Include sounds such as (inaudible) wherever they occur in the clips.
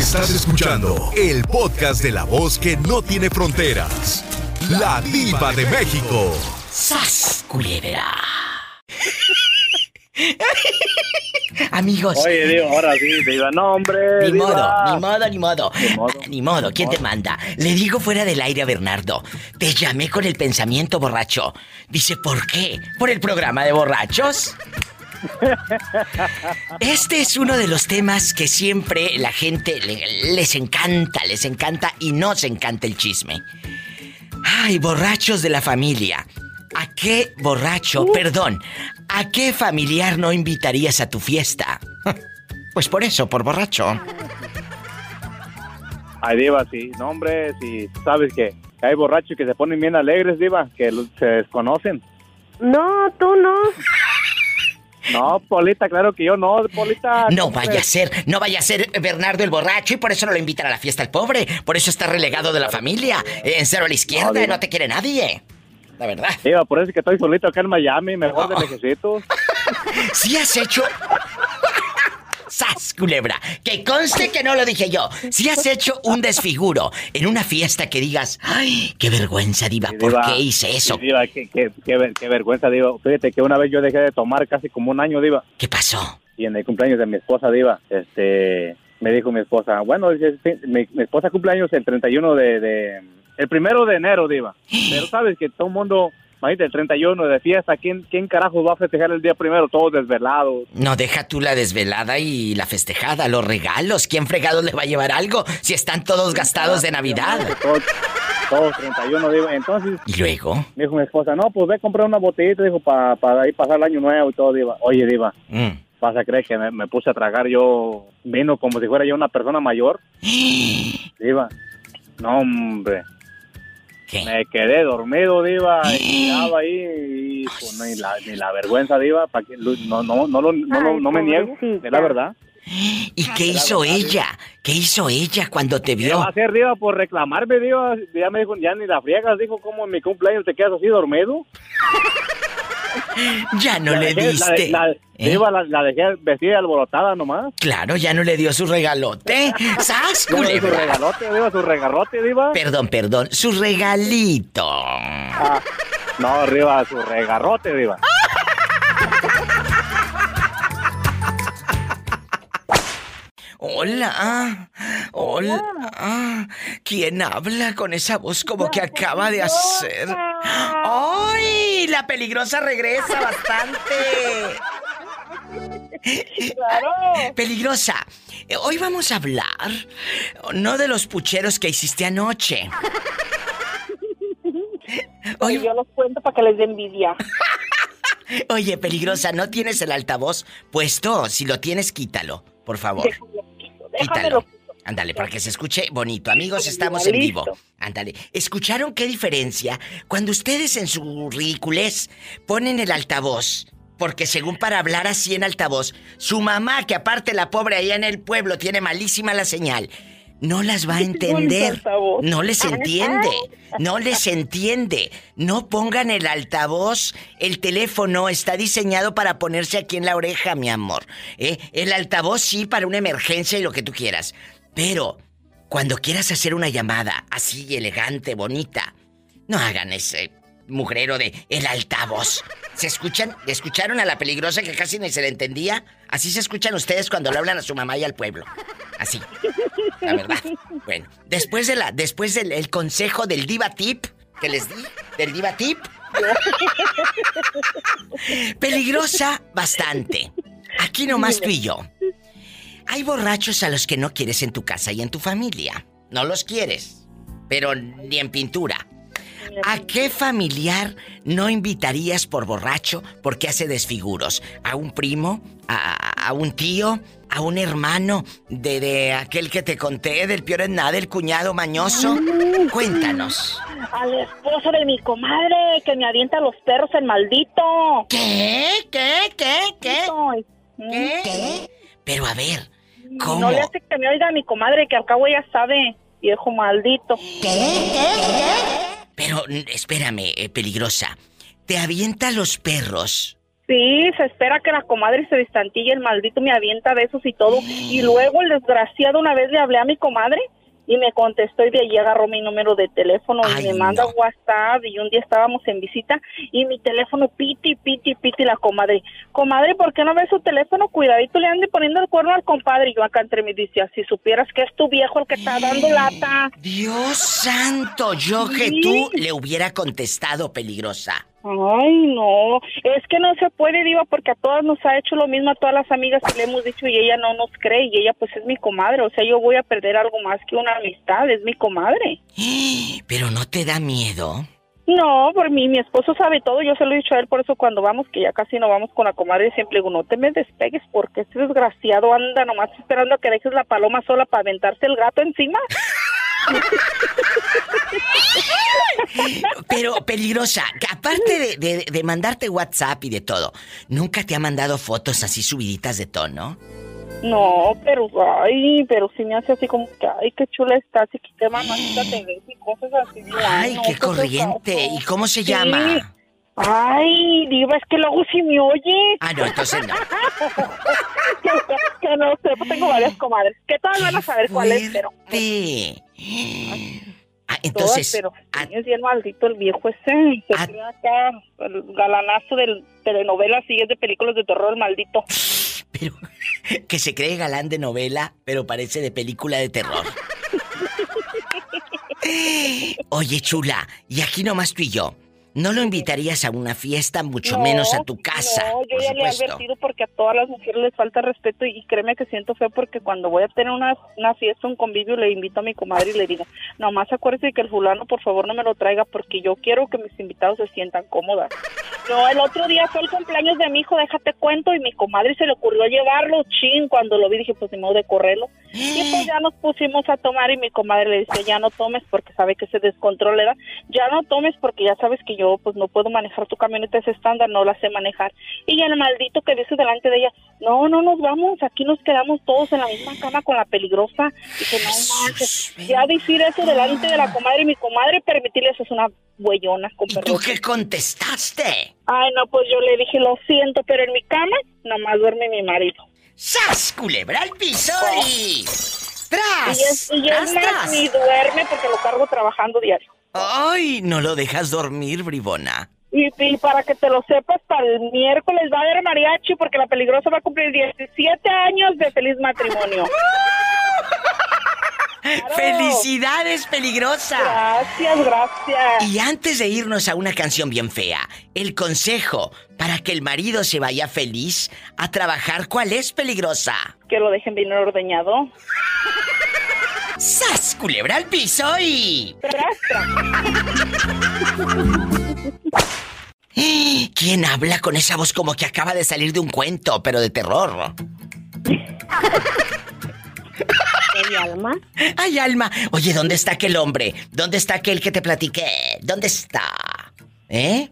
Estás escuchando el podcast de la voz que no tiene fronteras. La diva de México. ¡Sas, (laughs) Amigos. Oye, digo, ahora sí, diva, no, hombre. Ni modo, ni modo, ni modo. Ni modo. Ni modo. ¿Quién te manda? Le digo fuera del aire a Bernardo. Te llamé con el pensamiento borracho. Dice, ¿por qué? ¿Por el programa de borrachos? Este es uno de los temas que siempre la gente les encanta, les encanta y nos encanta el chisme. Ay, borrachos de la familia. ¿A qué borracho, perdón, a qué familiar no invitarías a tu fiesta? (laughs) Pues por eso, por borracho. Ay, Diva, sí. No, hombre, si sabes que hay borrachos que se ponen bien alegres, Diva, que se desconocen. No, tú no. No, Polita, claro que yo no, Polita. No vaya a ser, no vaya a ser Bernardo el borracho y por eso no lo invitan a la fiesta al pobre. Por eso está relegado de la familia. En cero a la izquierda, no, te quiere nadie. La verdad. Sí, por eso es que estoy solito acá en Miami, mejor de lejecitos. (laughs) ¿Sí has hecho ¡Sas, culebra! Que conste que no lo dije yo. Si has hecho un desfiguro en una fiesta que digas, ¡ay, qué vergüenza, Diva! ¿Por qué hice eso? diva, qué, qué, qué, vergüenza, Diva. Fíjate que una vez yo dejé de tomar casi como un año, Diva. ¿Qué pasó? Y en el cumpleaños de mi esposa, Diva, este, me dijo mi esposa, bueno, mi, mi esposa cumpleaños el 31 de, de, el primero de enero, Diva. (gasps) Pero sabes que todo el mundo Imagínate, el 31 de fiesta, ¿quién, ¿quién carajo va a festejar el día primero? Todos desvelados. No, deja tú la desvelada y la festejada, los regalos. ¿Quién fregado le va a llevar algo si están todos gastados de Navidad? Todos, 31, digo. Entonces. ¿Y luego? Me dijo mi esposa, no, pues ve a comprar una botellita, dijo, para para ir pasar el año nuevo y todo, Diva. Oye, Diva. Mm. ¿Vas a creer que me, puse a tragar yo vino como si fuera yo una persona mayor? (gasps) Diva. No, hombre. Me quedé dormido, Diva, y estaba ahí y pues, ni, la, ni la vergüenza, Diva, para que no, no, no, no, no, no me niego, es la verdad. ¿Y qué hizo ella? ¿Qué hizo ella cuando te vio? ¿Qué va a hacer, Diva, por reclamarme, Diva? Ya me dijo, ya ni la friegas, dijo, ¿cómo en mi cumpleaños te quedas así dormido? (laughs) Ya no le diste. La, ¿Eh? la, dejé vestida alborotada nomás. Claro, ya no le dio su regalote. (laughs) ¡Sas, Su regalote, Diva, su regalote, Diva. Perdón, perdón, su regalito. Ah, no, arriba, su regarrote, Diva. Hola, hola. ¿Quién habla con esa voz como que acaba de hacer? ¡Ay! La peligrosa regresa bastante. Claro. Peligrosa. Hoy vamos a hablar no de los pucheros que hiciste anoche. (laughs) Hoy yo los cuento para que les dé envidia. (laughs) Oye, peligrosa, ¿no tienes el altavoz puesto? Si lo tienes, quítalo, por favor. Quítalo. Ándale, para que se escuche bonito. Amigos, estamos en vivo. Ándale. ¿Escucharon qué diferencia? Cuando ustedes en su ridiculez ponen el altavoz, porque según para hablar así en altavoz, su mamá, que aparte la pobre allá en el pueblo tiene malísima la señal, no las va a entender. No les entiende. No les entiende. No pongan el altavoz. El teléfono está diseñado para ponerse aquí en la oreja, mi amor. ¿Eh? El altavoz sí para una emergencia y lo que tú quieras. Pero cuando quieras hacer una llamada así elegante, bonita, no hagan ese mugrero de el altavoz. ¿Se escuchan? ¿Escucharon a la peligrosa que casi ni se le entendía? Así se escuchan ustedes cuando le hablan a su mamá y al pueblo. Así. La verdad. Bueno, después de la después del consejo del diva tip que les di, del diva tip. Peligrosa bastante. Aquí nomás tú y yo. Hay borrachos a los que no quieres en tu casa y en tu familia. No los quieres, pero ni en pintura. ¿A qué familiar no invitarías por borracho porque hace desfiguros? ¿A un primo? ¿A, un tío? ¿A un hermano de, de, aquel que te conté, del peor en nada, el cuñado mañoso? Cuéntanos. Al esposo de mi comadre, que me avienta los perros el maldito. ¿Qué? ¿Qué? ¿Qué? ¿Qué? ¿Qué? ¿Qué? Pero a ver, ¿cómo? No le hace que me oiga a mi comadre, que al cabo ya sabe, viejo maldito. ¿Qué? ¿Qué? ¿Qué? Pero espérame, eh, peligrosa. ¿Te avienta los perros? Sí, se espera que la comadre se distantille, el maldito me avienta besos y todo. Y luego el desgraciado una vez le hablé a mi comadre y me contestó y de allí agarró mi número de teléfono y me manda WhatsApp y un día estábamos en visita y mi teléfono piti, piti, piti la comadre. Comadre, ¿por qué no ves su teléfono? Cuidadito, le ande poniendo el cuerno al compadre. Y yo acá entre mí decía, si supieras que es tu viejo el que está dando lata. Dios santo, yo que tú le hubiera contestado peligrosa. Ay, no, es que no se puede, Diva, porque a todas nos ha hecho lo mismo, a todas las amigas que le hemos dicho y ella no nos cree y ella pues es mi comadre, o sea, yo voy a perder algo más que una amistad, es mi comadre. (gasps) Pero no te da miedo. No, por mí, mi esposo sabe todo, yo se lo he dicho a él, por eso cuando vamos, que ya casi no vamos con la comadre, siempre digo, no te me despegues porque este desgraciado anda nomás esperando a que dejes la paloma sola para aventarse el gato encima. (laughs) Pero peligrosa, aparte de, mandarte WhatsApp y de todo, ¿nunca te ha mandado fotos así subiditas de tono? No, pero ay, pero sí me hace así como que ay, qué chula estás y qué mamacita te ves y cosas así. Ay, qué corriente. ¿Y cómo se llama? Ay, diva, es que luego sí me oye. Ah, no, entonces no. (laughs) que, no sé, pues tengo varias comadres. Que todas van a saber cuál es, pero... Ah, entonces... pero es bien maldito el viejo ese. Se ah, acá el galanazo de telenovela, sí, es de películas de terror, el maldito. (laughs) Pero que se cree galán de novela, pero parece de película de terror. (laughs) Oye, chula, y aquí nomás tú y yo. No lo invitarías a una fiesta, mucho menos a tu casa. No, yo ya le he advertido porque a todas las mujeres les falta respeto y, créeme que siento feo porque cuando voy a tener una, una, fiesta, un convivio, le invito a mi comadre y le digo, nomás acuérdese de que el fulano por favor no me lo traiga porque yo quiero que mis invitados se sientan cómodas. No, el otro día fue el cumpleaños de mi hijo, déjate cuento, y mi comadre se le ocurrió llevarlo, chin, cuando lo vi dije, pues ni modo de correrlo. Y pues ya nos pusimos a tomar y mi comadre le dice, ya no tomes porque sabe que se descontrola, ya no tomes porque ya sabes que yo pues no puedo manejar tu camioneta ese estándar, no la sé manejar. Y el maldito que dice delante de ella, no, no nos vamos, aquí nos quedamos todos en la misma cama con la peligrosa. Y que no manches, ya decir eso delante de la comadre y mi comadre, permitirle eso es una huellona con ¿Y tú qué contestaste? Ay, no, pues yo le dije, lo siento, pero en mi cama nomás duerme mi marido. ¡Sas, culebra al piso y... ¡Tras! Y es, más, ni duerme porque lo cargo trabajando diario. ¡Ay! No lo dejas dormir, bribona. Y, para que te lo sepas, para el miércoles va a haber mariachi porque la peligrosa va a cumplir 17 años de feliz matrimonio. ¡Felicidades, peligrosa! Gracias, gracias. Y antes de irnos a una canción bien fea, el consejo para que el marido se vaya feliz a trabajar, ¿cuál es, peligrosa? Que lo dejen bien ordeñado. ¡Sas, culebra al piso y... (laughs) ¿Quién habla con esa voz como que acaba de salir de un cuento, pero de terror? (laughs) ¿Hay alma? ¡Ay, alma! Oye, ¿dónde está aquel hombre? ¿Dónde está aquel que te platiqué? ¿Dónde está? ¿Eh?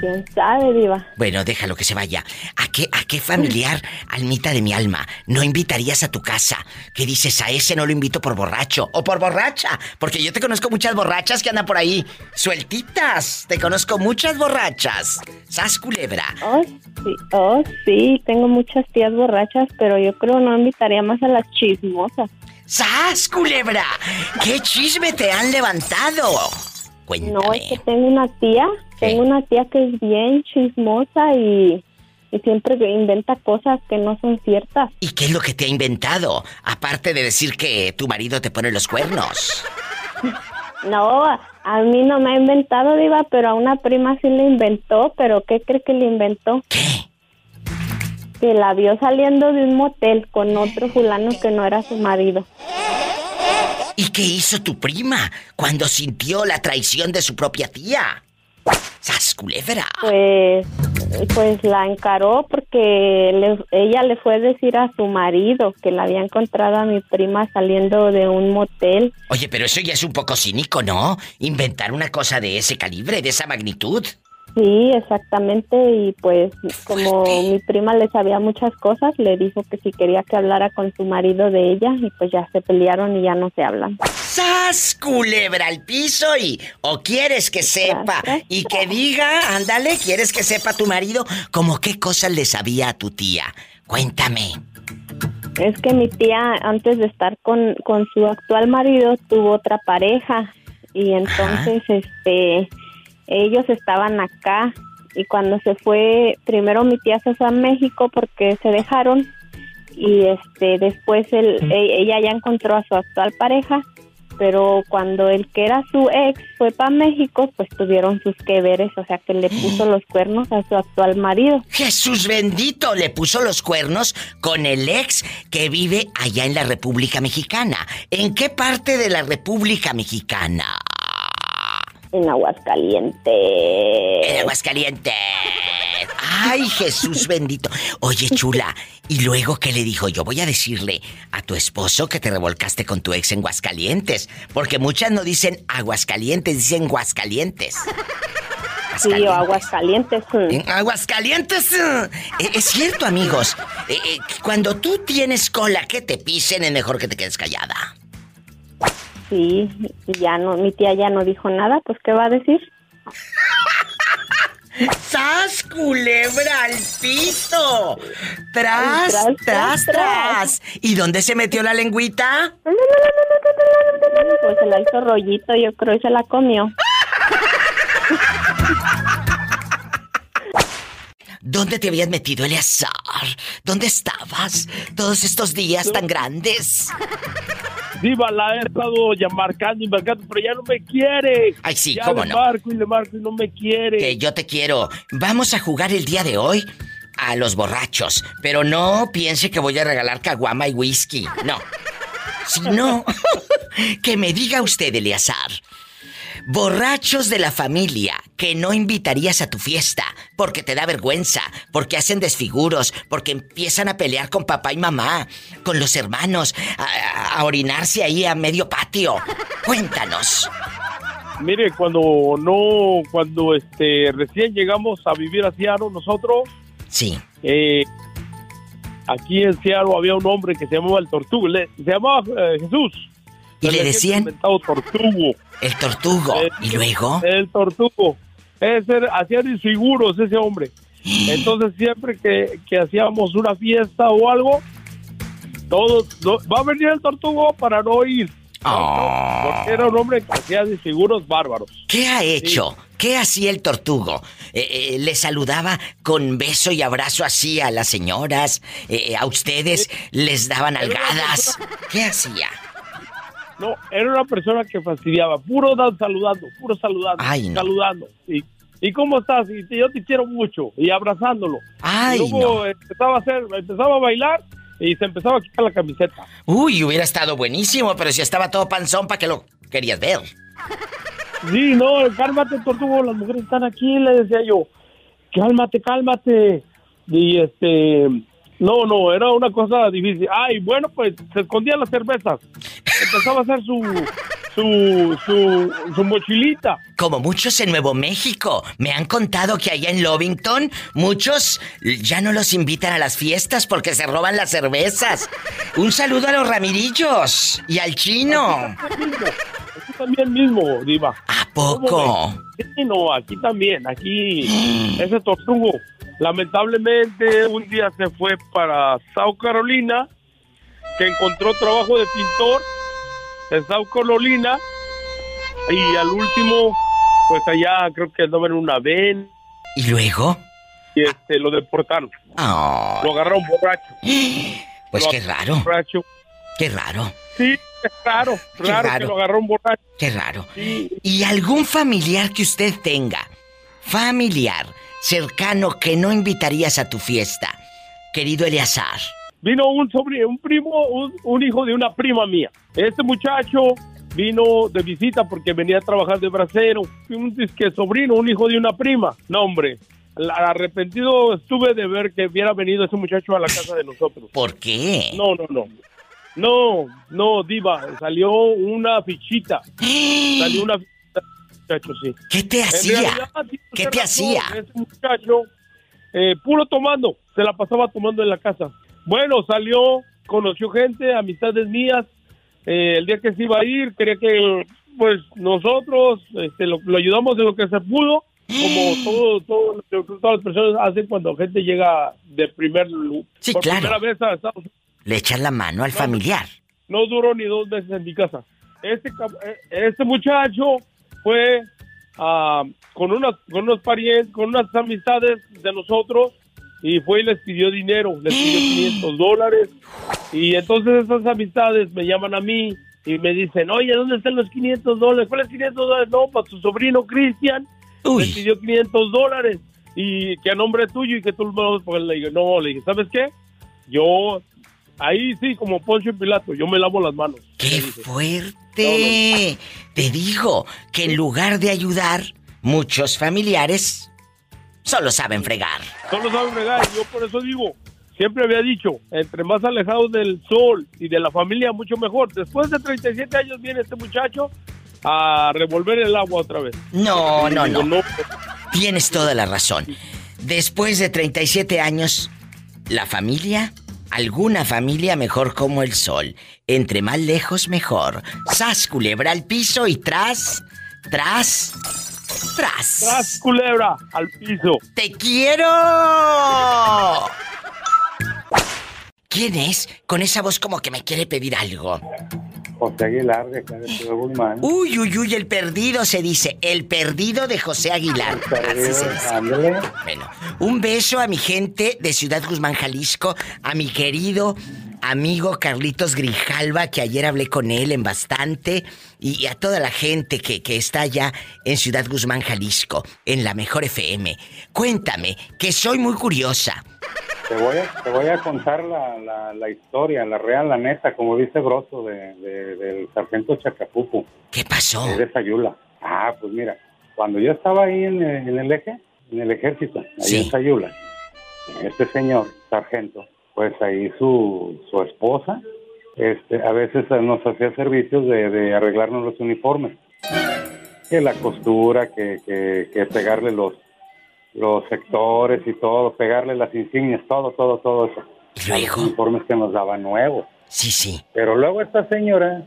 ¿Quién sabe, Diva? Bueno, déjalo que se vaya. ¿A qué, a qué familiar, almita de mi alma, no invitarías a tu casa? ¿Qué dices? A ese no lo invito por borracho o por borracha. Porque yo te conozco muchas borrachas que andan por ahí. Sueltitas. Te conozco muchas borrachas. ¿Sas culebra? Oh, sí. Oh, sí. Tengo muchas tías borrachas, pero yo creo no invitaría más a las chismosas. ¡Sas, culebra! ¿Qué chisme te han levantado? No, es que tengo una tía, tengo una tía que es bien chismosa y, y siempre inventa cosas que no son ciertas. ¿Y qué es lo que te ha inventado? Aparte de decir que tu marido te pone los cuernos. No, a mí no me ha inventado, Diva, pero a una prima sí le inventó, pero ¿qué cree que le inventó? ¿Qué? Que la vio saliendo de un motel con otro fulano que no era su marido. ¿Y qué hizo tu prima cuando sintió la traición de su propia tía? ¡Sas culebra! Pues, pues la encaró porque ella le fue a decir a su marido que la había encontrado a mi prima saliendo de un motel. Oye, pero eso ya es un poco cínico, ¿no? Inventar una cosa de ese calibre, de esa magnitud. Sí, exactamente. Y pues como mi prima le sabía muchas cosas, le dijo que si quería que hablara con su marido de ella y pues ya se pelearon y ya no se hablan. ¡Sas! Culebra al piso y. ¿O quieres que sepa? Y que diga, ándale, ¿quieres que sepa tu marido? ¿Cómo qué cosas le sabía a tu tía? Cuéntame. Es que mi tía, antes de estar con, con su actual marido, tuvo otra pareja. Y entonces, este. Ellos estaban acá. Y cuando se fue, primero mi tía se fue a México porque se dejaron y este después él, e, ella ya encontró a su actual pareja pero cuando el que era su ex fue para México, pues tuvieron sus que veres, o sea que le puso los cuernos a su actual marido. Jesús bendito, le puso los cuernos con el ex que vive allá en la República Mexicana. ¿En qué parte de la República Mexicana? En Aguascalientes. En Aguascalientes. Ay, Jesús bendito. Oye, chula, ¿y luego qué le dijo? Yo voy a decirle a tu esposo que te revolcaste con tu ex en Guascalientes. Porque muchas no dicen Aguascalientes, dicen Guascalientes. Sí, o Aguascalientes. En Aguascalientes. Eh, es cierto, amigos. Eh, eh, cuando tú tienes cola que te pisen, es mejor que te quedes callada. Sí, ya no, mi tía ya no dijo nada, pues ¿qué va a decir? ¡Sas, culebra al piso! ¡Tras, tras, tras, ¿Y dónde se metió la lengüita? Pues se la hizo rollito, yo creo, y se la comió. ¿Dónde te habías metido, Eleazar? ¿Dónde estabas todos estos días tan grandes? Diva, la he estado ya marcando y marcando, pero ya no me quiere. Ay, sí, ya cómo le marco y le marco y no me quiere. Que yo te quiero. Vamos a jugar el día de hoy a los borrachos, pero no piense que voy a regalar caguama y whisky. No. Si no, (laughs) que me diga usted, Eleazar. Borrachos de la familia que no invitarías a tu fiesta porque te da vergüenza, porque hacen desfiguros, porque empiezan a pelear con papá y mamá, con los hermanos, a, orinarse ahí a medio patio. Cuéntanos. Mire, cuando no, cuando este recién llegamos a vivir a Seattle nosotros. Sí. Eh, aquí en Seattle había un hombre que se llamaba el Tortuga, se llamaba eh, Jesús. Y le decían. Tortugo. El Tortugo. ¿Y luego? El Tortugo. Ese, inseguros ese hombre. (gasps) Entonces siempre que, que, hacíamos una fiesta o algo, todos, va a venir el Tortugo para no ir. Ah. porque era un hombre que hacía inseguros bárbaros. ¿Qué ha hecho? ¿Qué hacía el tortugo? Eh, eh, ¿Le saludaba con beso y abrazo así a las señoras? Eh, ¿A ustedes les daban algadas? ¿Qué hacía? No, era una persona que fastidiaba, puro saludando, puro saludando, saludando. Y, ¿Y cómo estás? Y yo te quiero mucho. Y abrazándolo. Ay, y luego empezaba a hacer, empezaba a bailar y se empezaba a quitar la camiseta. Uy, hubiera estado buenísimo, pero si estaba todo panzón, ¿para qué lo querías ver? Sí, no, cálmate, tortugo, las mujeres están aquí, le decía yo. Cálmate, cálmate. Y este, no, no, era una cosa difícil. Ay, bueno, pues se escondían las cervezas. Empezaba a hacer su, su, su, su mochilita. Como muchos en Nuevo México. Me han contado que allá en Lovington muchos ya no los invitan a las fiestas porque se roban las cervezas. Un saludo a los Ramirillos y al chino. Aquí también mismo, Diva. ¿A poco? Sí, no, aquí también. Aquí (gasps) ese tortugo Lamentablemente un día se fue para South Carolina, que encontró trabajo de pintor en South Carolina y al último, pues allá creo que andaba en una ven. ¿Y luego? Y este, lo deportaron. Oh. Lo agarraron borracho. (gasps) Pues qué raro. Borracho. Qué raro. Sí, es raro, raro, que lo agarraron borracho. Qué raro. ¿Y algún familiar que usted tenga? Familiar cercano que no invitarías a tu fiesta, querido Eleazar? Vino un sobrino, un primo, un, hijo de una prima mía. Este muchacho vino de visita porque venía a trabajar de bracero. Un disque sobrino, un hijo de una prima. No, hombre. Arrepentido estuve de ver que hubiera venido ese muchacho a la casa de nosotros. ¿Por qué? No, no, no. No, no, Diva. Salió una fichita. (gasps) Salió una ¿Qué te hacía? ¿Qué te hacía? Ese muchacho, eh, puro tomando, se la pasaba tomando en la casa. Bueno, salió, conoció gente, amistades mías, eh, el día que se iba a ir, quería que pues nosotros este, lo, ayudamos en lo que se pudo, como (gasps) todo, todo, todas las personas hacen cuando gente llega de primer sí, por primera vez a Estados Le echan la mano al familiar. No duró ni dos meses en mi casa. Este, eh, este muchacho fue uh, con, unas, con unos parientes, con unas amistades de nosotros y fue y les pidió dinero, les pidió (gasps) 500 dólares. Y entonces esas amistades me llaman a mí y me dicen, oye, ¿dónde están los 500 dólares? ¿Cuáles 500 dólares? No, para tu sobrino Cristian, me pidió 500 dólares y que a nombre tuyo y que tú lo pues le digo, no, le dije, ¿sabes qué? Yo, ahí sí, como Poncho y Pilato, yo me lavo las manos. ¡Qué fuerte! Te digo que en lugar de ayudar, muchos familiares Solo saben fregar. Solo saben fregar. Yo por eso digo, siempre había dicho, entre más alejados del sol y de la familia, mucho mejor. Después de 37 años viene este muchacho a revolver el agua otra vez. No, no, no. Tienes toda la razón. Después de 37 años, la familia, alguna familia mejor como el sol. Entre más lejos, mejor. Sas, culebra al piso y tras, tras, ¡Tras! ¡Tras, culebra! ¡Al piso! ¡Te quiero! ¿Quién es? Con esa voz como que me quiere pedir algo. José Aguilar de Guzmán. Uy, uy, uy, el perdido se dice. El perdido de José Aguilar. Así se dice. Bueno, un beso a mi gente de Ciudad Guzmán, Jalisco, a mi querido amigo Carlitos Grijalva, que ayer hablé con él en bastante, y a toda la gente que, que está allá en Ciudad Guzmán, Jalisco, en la Mejor FM. Cuéntame, que soy muy curiosa. Te voy a, te voy a contar la, la, historia, la real, la neta, como dice Grosso de, del sargento Chacapupu. ¿Qué pasó? De Sayula. Ah, pues mira, cuando yo estaba ahí en, el eje, en el ejército, ahí en Sayula, este señor, sargento, pues ahí su, su esposa, este, a veces nos hacía servicios de, arreglarnos los uniformes. Que la costura, que, que, pegarle los, los sectores y todo, pegarle las insignias, todo, todo, todo eso. Los uniformes que nos daban nuevos. Sí, sí. Pero luego esta señora,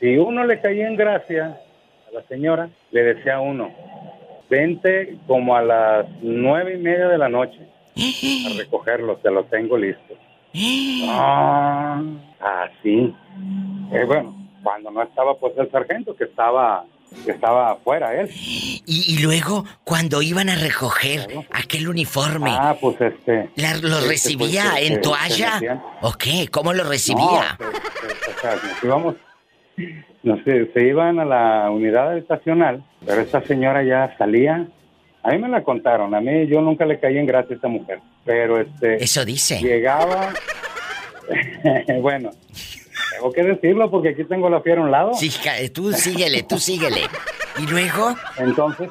si uno le caía en gracia a la señora, le decía a uno, vente como a las nueve y media de la noche a recogerlos, te los tengo listos. (gasps) Ah, así. Eh, bueno, cuando no estaba pues el sargento, que estaba estaba afuera él. Y, luego, cuando iban a recoger aquel uniforme. Ah, pues este. ¿Lo este, recibía pues, en este, toalla? ¿O qué? ¿Cómo lo recibía? No, o sea, nos íbamos. No sé, se iban a la unidad habitacional, pero esta señora ya salía a mí me la contaron, a mí yo nunca le caí en gracia a esta mujer, pero este... Eso dice. Llegaba... (laughs) bueno, tengo que decirlo porque aquí tengo la fiera a un lado. Sí, tú síguele, tú síguele. ¿Y luego? Entonces,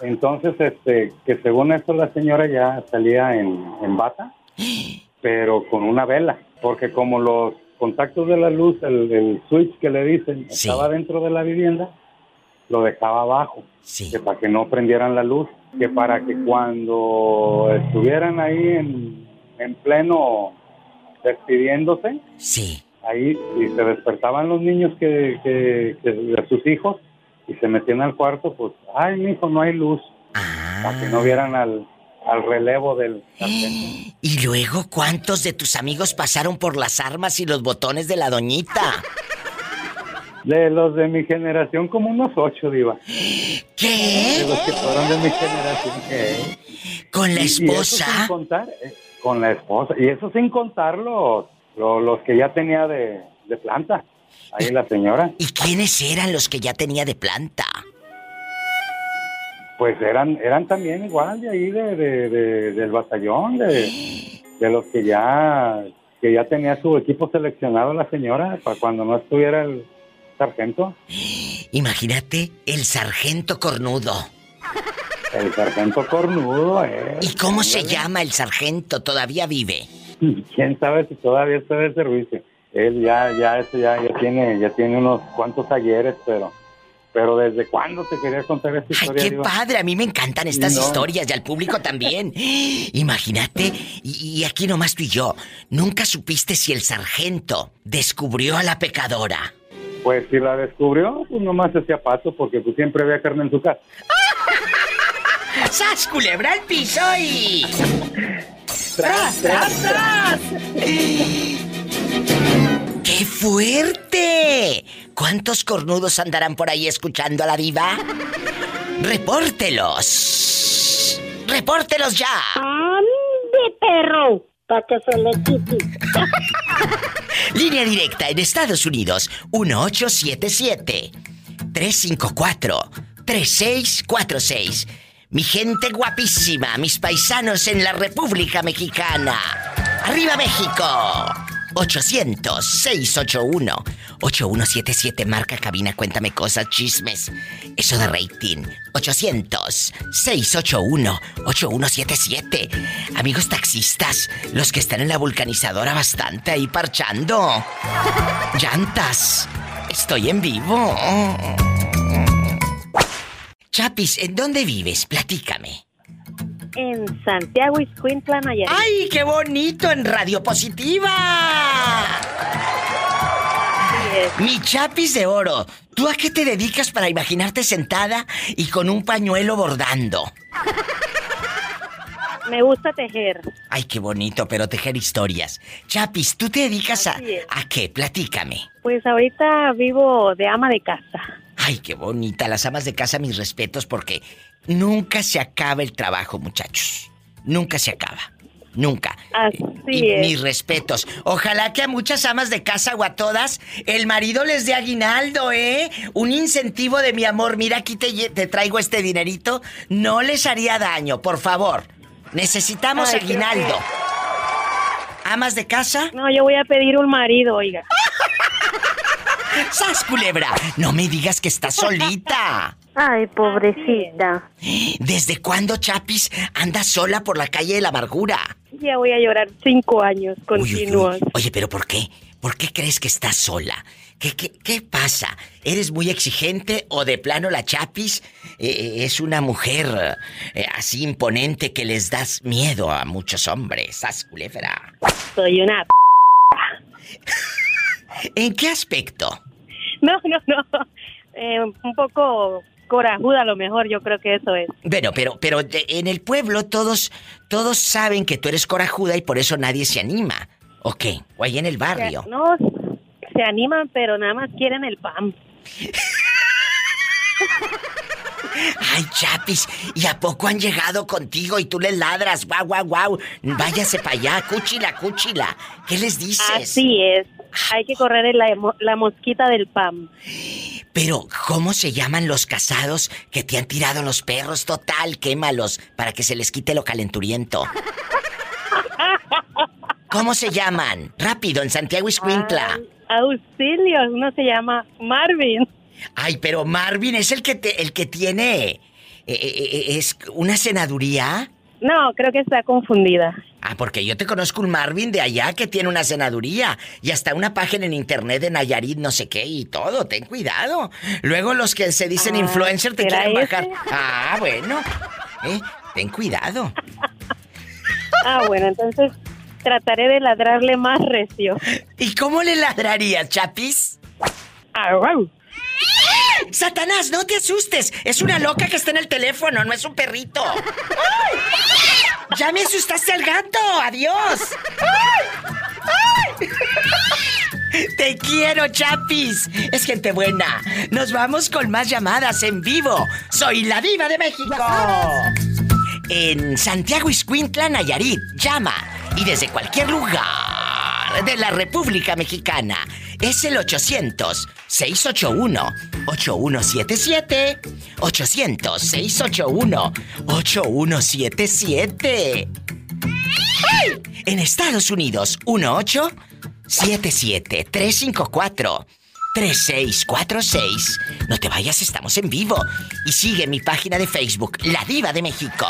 entonces, este, que según esto la señora ya salía en, bata, pero con una vela, porque como los contactos de la luz, el, switch que le dicen, estaba dentro de la vivienda, lo dejaba abajo, que para que no prendieran la luz que para que cuando estuvieran ahí en, en pleno despidiéndose, sí. Ahí y se despertaban los niños que, que, de sus hijos y se metían al cuarto, pues, ay, mi hijo, no hay luz, para que no vieran al, al relevo del Y luego, ¿cuántos de tus amigos pasaron por las armas y los botones de la doñita? De los de mi generación, como unos ocho, Diva. ¿Qué? De los que fueron de mi generación, ¿qué? ¿Con la esposa? sin contar, eh, con la esposa. Y eso sin contar los, los, que ya tenía de, planta. Ahí la señora. ¿Y quiénes eran los que ya tenía de planta? Pues eran, eran también igual de ahí de, de, del batallón, de, de los que ya, que ya tenía su equipo seleccionado la señora para cuando no estuviera el, sargento. Imagínate el sargento cornudo. El sargento cornudo, ¿eh? ¿Y cómo se llama el sargento? ¿Todavía vive? (laughs) ¿Quién sabe si todavía está de servicio? Él ya, ya, eso ya, ya tiene, ya tiene unos cuantos talleres, pero pero ¿desde cuándo te quería contar esta historia? ¡Ay, qué padre! A mí me encantan estas historias y al público también. (gasps) Imagínate, y, y, aquí nomás tú y yo, ¿nunca supiste si el sargento descubrió a la pecadora? Pues si la descubrió, pues nomás hacía pato porque pues siempre había carne en su casa. (laughs) ¡Sas, culebra el piso y... ¡Tras, tras, tras! ¡Qué fuerte! ¿Cuántos cornudos andarán por ahí escuchando a la diva? ¡Repórtelos! ¡Repórtelos ya! ¡Ande, perro! Para que se le quite. (laughs) Línea directa en Estados Unidos, 1877 354 3646. Mi gente guapísima, mis paisanos en la República Mexicana. ¡Arriba México! 800-681-8177. Marca cabina, cuéntame cosas, chismes. Eso de rating. 800-681-8177. Amigos taxistas, los que están en la vulcanizadora bastante ahí parchando. Llantas. Estoy en vivo. Chapis, ¿en dónde vives? Platícame en Santiago Iscuintla, Nayarit. ¡Ay, qué bonito! En Radio Positiva. Mi chapis de oro, ¿tú a qué te dedicas para imaginarte sentada y con un pañuelo bordando? (laughs) Me gusta tejer. Ay, qué bonito, pero tejer historias. Chapis, ¿tú te dedicas a, a qué? Platícame. Pues ahorita vivo de ama de casa. Ay, qué bonita. Las amas de casa, mis respetos, porque Nunca se acaba el trabajo, muchachos. Nunca se acaba. Nunca. Así Mis respetos. Ojalá que a muchas amas de casa o a todas el marido les dé aguinaldo, ¿eh? Un incentivo de mi amor. Mira, aquí te, te traigo este dinerito. No les haría daño, por favor. Necesitamos aguinaldo. ¿Amas de casa? No, yo voy a pedir un marido, oiga. (laughs) ¡Sas, culebra! No me digas que estás solita. Ay, pobrecita. ¿Desde cuándo, Chapis, andas sola por la calle de la amargura? Ya voy a llorar cinco años continuos. Oye, pero ¿por qué? ¿Por qué crees que estás sola? ¿Qué, qué, pasa? ¿Eres muy exigente o de plano la Chapis eh, eh, es una mujer eh, así imponente que les das miedo a muchos hombres? ¡Sas, culebra! Soy una... (laughs) ¿En qué aspecto? (laughs) No, no, no. un poco corajuda a lo mejor, yo creo que eso es. Bueno, pero, pero en el pueblo todos, todos saben que tú eres corajuda y por eso nadie se anima. ¿O qué? O ahí en el barrio. no, se animan, pero nada más quieren el pan. (laughs) Ay, Chapis, ¿y a poco han llegado contigo y tú les ladras? Guau, guau, guau. Váyase para allá, cuchila, cuchila. ¿Qué les dices? Así es. Hay que correr la, la mosquita del pan. Pero, ¿cómo se llaman los casados que te han tirado los perros? Total, quémalos para que se les quite lo calenturiento. ¿Cómo se llaman? Rápido, en Santiago Iscuintla. auxilio, uno se llama Marvin. Ay, pero Marvin es el que el que tiene eh, eh, eh, es una senaduría. No, creo que está confundida. Ah, porque yo te conozco un Marvin de allá que tiene una senaduría y hasta una página en internet de Nayarit, no sé qué y todo. Ten cuidado. Luego los que se dicen ah, influencer te quieren bajar. Ah, bueno. Eh, ten cuidado. Ah, bueno, entonces trataré de ladrarle más recio. ¿Y cómo le ladrarías, Chapis? Ah, wow. Satanás, no te asustes. Es una loca que está en el teléfono, no es un perrito. Ya me asustaste al gato. Adiós. Te quiero, Chapis. Es gente buena. Nos vamos con más llamadas en vivo. Soy la diva de México. En Santiago Iscuintla, Nayarit. Llama. Y desde cualquier lugar de la República Mexicana es el 800-681-8177. 800-681-8177. En Estados Unidos, 1877-354-3646. No te vayas, estamos en vivo. Y sigue mi página de Facebook, La Diva de México.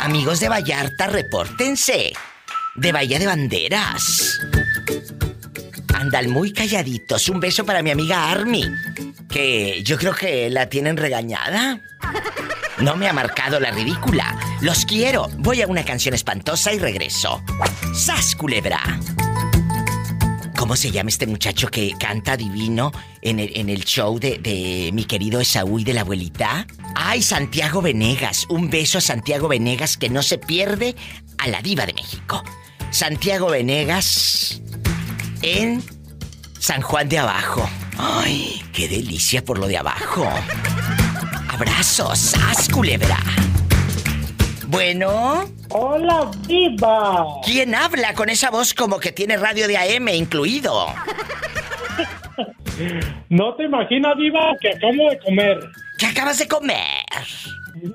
Amigos de Vallarta, repórtense. De Bahía de Banderas. Andan muy calladitos. Un beso para mi amiga Army. Que yo creo que la tienen regañada. No me ha marcado la ridícula. Los quiero. Voy a una canción espantosa y regreso. ¡Sas, culebra! ¿Cómo se llama este muchacho que canta divino en el, en el show de, de, mi querido Esaú y de la abuelita? Ay, Santiago Venegas. Un beso a Santiago Venegas que no se pierde a la diva de México. Santiago Venegas en San Juan de Abajo. Ay, qué delicia por lo de abajo. Abrazos, haz culebra. Bueno. Hola, viva. ¿Quién habla con esa voz como que tiene radio de AM incluido? no te imaginas, viva, que acabo de comer. ¿Qué acabas de comer?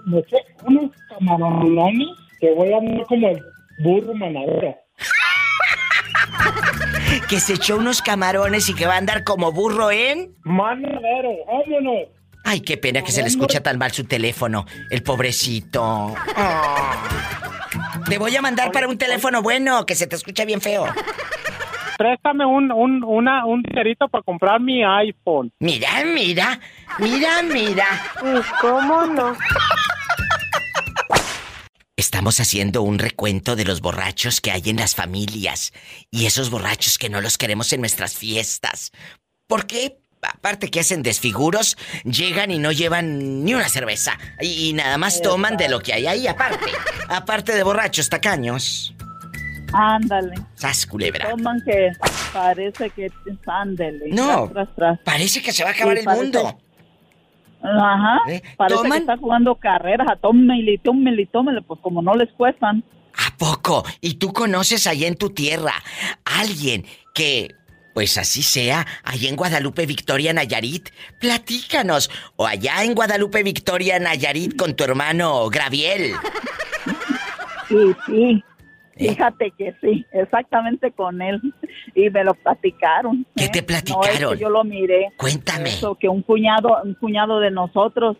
Me sé unos camarones que voy a andar como el burro manadero. (laughs) que se echó unos camarones y que va a andar como burro en... Manadero, vámonos. Ay, qué pena que se le escucha tan mal su teléfono, el pobrecito. Te voy a mandar para un teléfono bueno, que se te escucha bien feo. Préstame un, un, una, un dinerito para comprar mi iPhone. Mira, mira, mira, mira. ¿Cómo no? Estamos haciendo un recuento de los borrachos que hay en las familias y esos borrachos que no los queremos en nuestras fiestas. ¿Por qué? aparte que hacen desfiguros, llegan y no llevan ni una cerveza. Y, nada más toman de lo que hay ahí aparte. (laughs) Aparte de borrachos tacaños. Ándale. Sas culebra. Toman que parece que ándale. No. Parece que se va a acabar el mundo. Ajá. ¿Eh? Parece que está jugando carreras a tómele, tómele, tómele, pues como no les cuestan. ¿A poco? ¿Y tú conoces allá en tu tierra alguien que pues así sea, allá en Guadalupe Victoria Nayarit, platícanos. O allá en Guadalupe Victoria Nayarit con tu hermano Graviel. Sí, sí. ¿Eh? Fíjate que sí, exactamente con él. Y me lo platicaron. ¿Qué te ¿eh? platicaron? yo lo miré. Cuéntame. Eso, que un cuñado, un cuñado de nosotros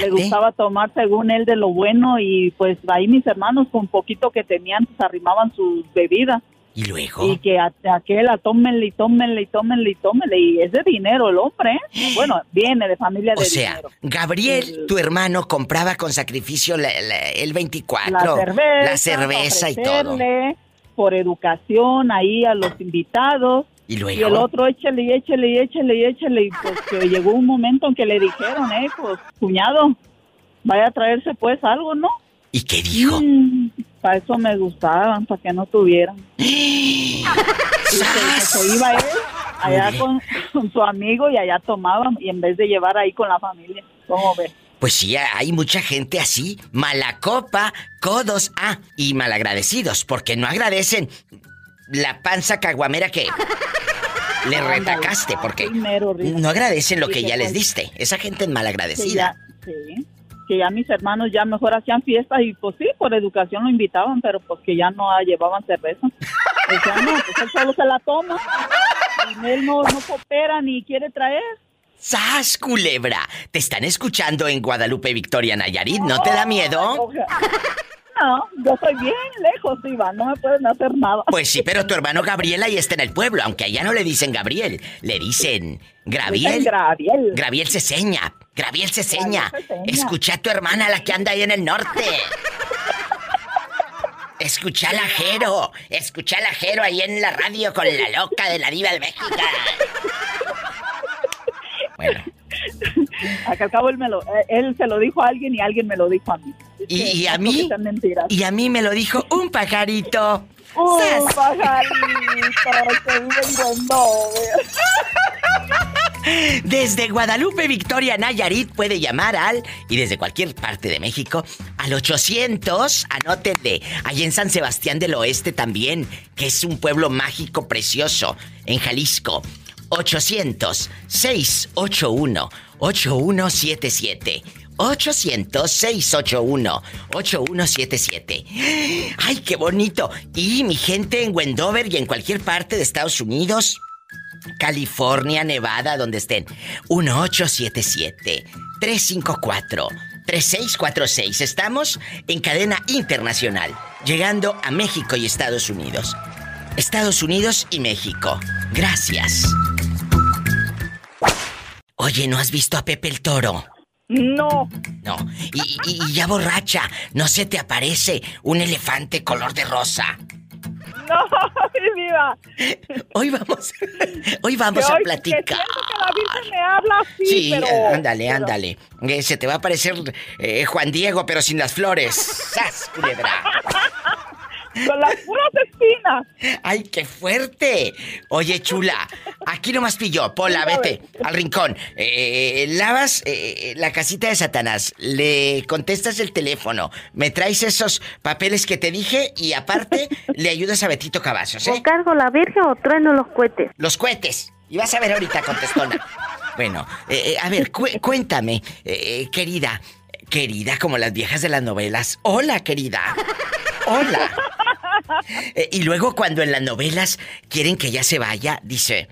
le gustaba tomar según él de lo bueno y pues ahí mis hermanos con poquito que tenían pues arrimaban sus bebidas. ¿Y luego? Y que a, aquel a tómenle y tómenle y tómenle y tómenle. Y es de dinero el hombre. ¿eh? Bueno, (gasps) viene de familia de O sea, Gabriel, tu hermano, compraba con sacrificio el 24. La cerveza. La cerveza y todo. Por educación ahí a los invitados. ¿Y luego? Y el otro, échale y échale y échale y échale. Y pues que llegó un momento en que le dijeron, eh, pues, cuñado, vaya a traerse pues algo, ¿no? ¿Y qué dijo? Mm, para eso me gustaban, para que no tuvieran. (gasps) y se, iba él allá con, su amigo y allá tomaban y en vez de llevar ahí con la familia. ¿Cómo ves? Pues sí, hay mucha gente así, mala copa, codos, ah, y malagradecidos, porque no agradecen la panza caguamera que (laughs) le retacaste, porque no agradecen lo que ya les diste. Esa gente es malagradecida. Sí, que ya mis hermanos ya mejor hacían fiestas y pues sí, por educación lo invitaban, pero pues que ya no llevaban cerveza. O sea, no, pues él solo se la toma. Y él no, no coopera ni quiere traer. ¡Sas, culebra! Te están escuchando en Guadalupe, Victoria, Nayarit. ¿No te da miedo? No, yo soy bien lejos, Iván, no me pueden hacer nada. Pues sí, pero tu hermano Gabriel ahí está en el pueblo, aunque allá no le dicen Gabriel, le dicen Graviel. Graviel. Graviel se seña, Graviel se seña. Escucha a tu hermana, la que anda ahí en el norte. Escucha al ajero, escucha al ajero ahí en la radio con la loca de la diva de México. Bueno. (laughs) Al cabo él, me lo, eh, él se lo dijo a alguien y alguien me lo dijo a mí. ¿Y, a mí? Y a mí me lo dijo un pajarito. Un pajarito (laughs) que vive en (laughs) Desde Guadalupe, Victoria, Nayarit puede llamar al, y desde cualquier parte de México, al 800, anótenle, ahí en San Sebastián del Oeste también, que es un pueblo mágico precioso, en Jalisco. 800-681-8177. 800-681-8177. ¡Ay, qué bonito! Y mi gente en Wendover y en cualquier parte de Estados Unidos, California, Nevada, donde estén. 1877-354-3646. Estamos en cadena internacional, llegando a México y Estados Unidos. Estados Unidos y México. Gracias. Oye, ¿no has visto a Pepe el Toro? No. No. Y, ya borracha, ¿no se te aparece un elefante color de rosa? (laughs) No, mi vida. Hoy vamos, hoy vamos a platicar. Que que la Virgen me habla así, sí, pero, ándale, ándale. Eh, se te va a parecer eh, Juan Diego, pero sin las flores. (laughs) ¡Sas, culebra! Con las puras espinas. ¡Ay, qué fuerte! Oye, chula, aquí nomás pilló. Pola, vete al rincón. Eh, lavas eh, la casita de Satanás. Le contestas el teléfono. Me traes esos papeles que te dije y aparte (laughs) le ayudas a Betito Cavazos, ¿eh? ¿O cargo la virgen o trueno los cohetes? Los cohetes. Y vas a ver ahorita, contestona. bueno, eh, a ver, cuéntame, querida. Querida, como las viejas de las novelas. Hola, querida. Hola. (laughs) Eh, y luego cuando en las novelas quieren que ya se vaya, dice,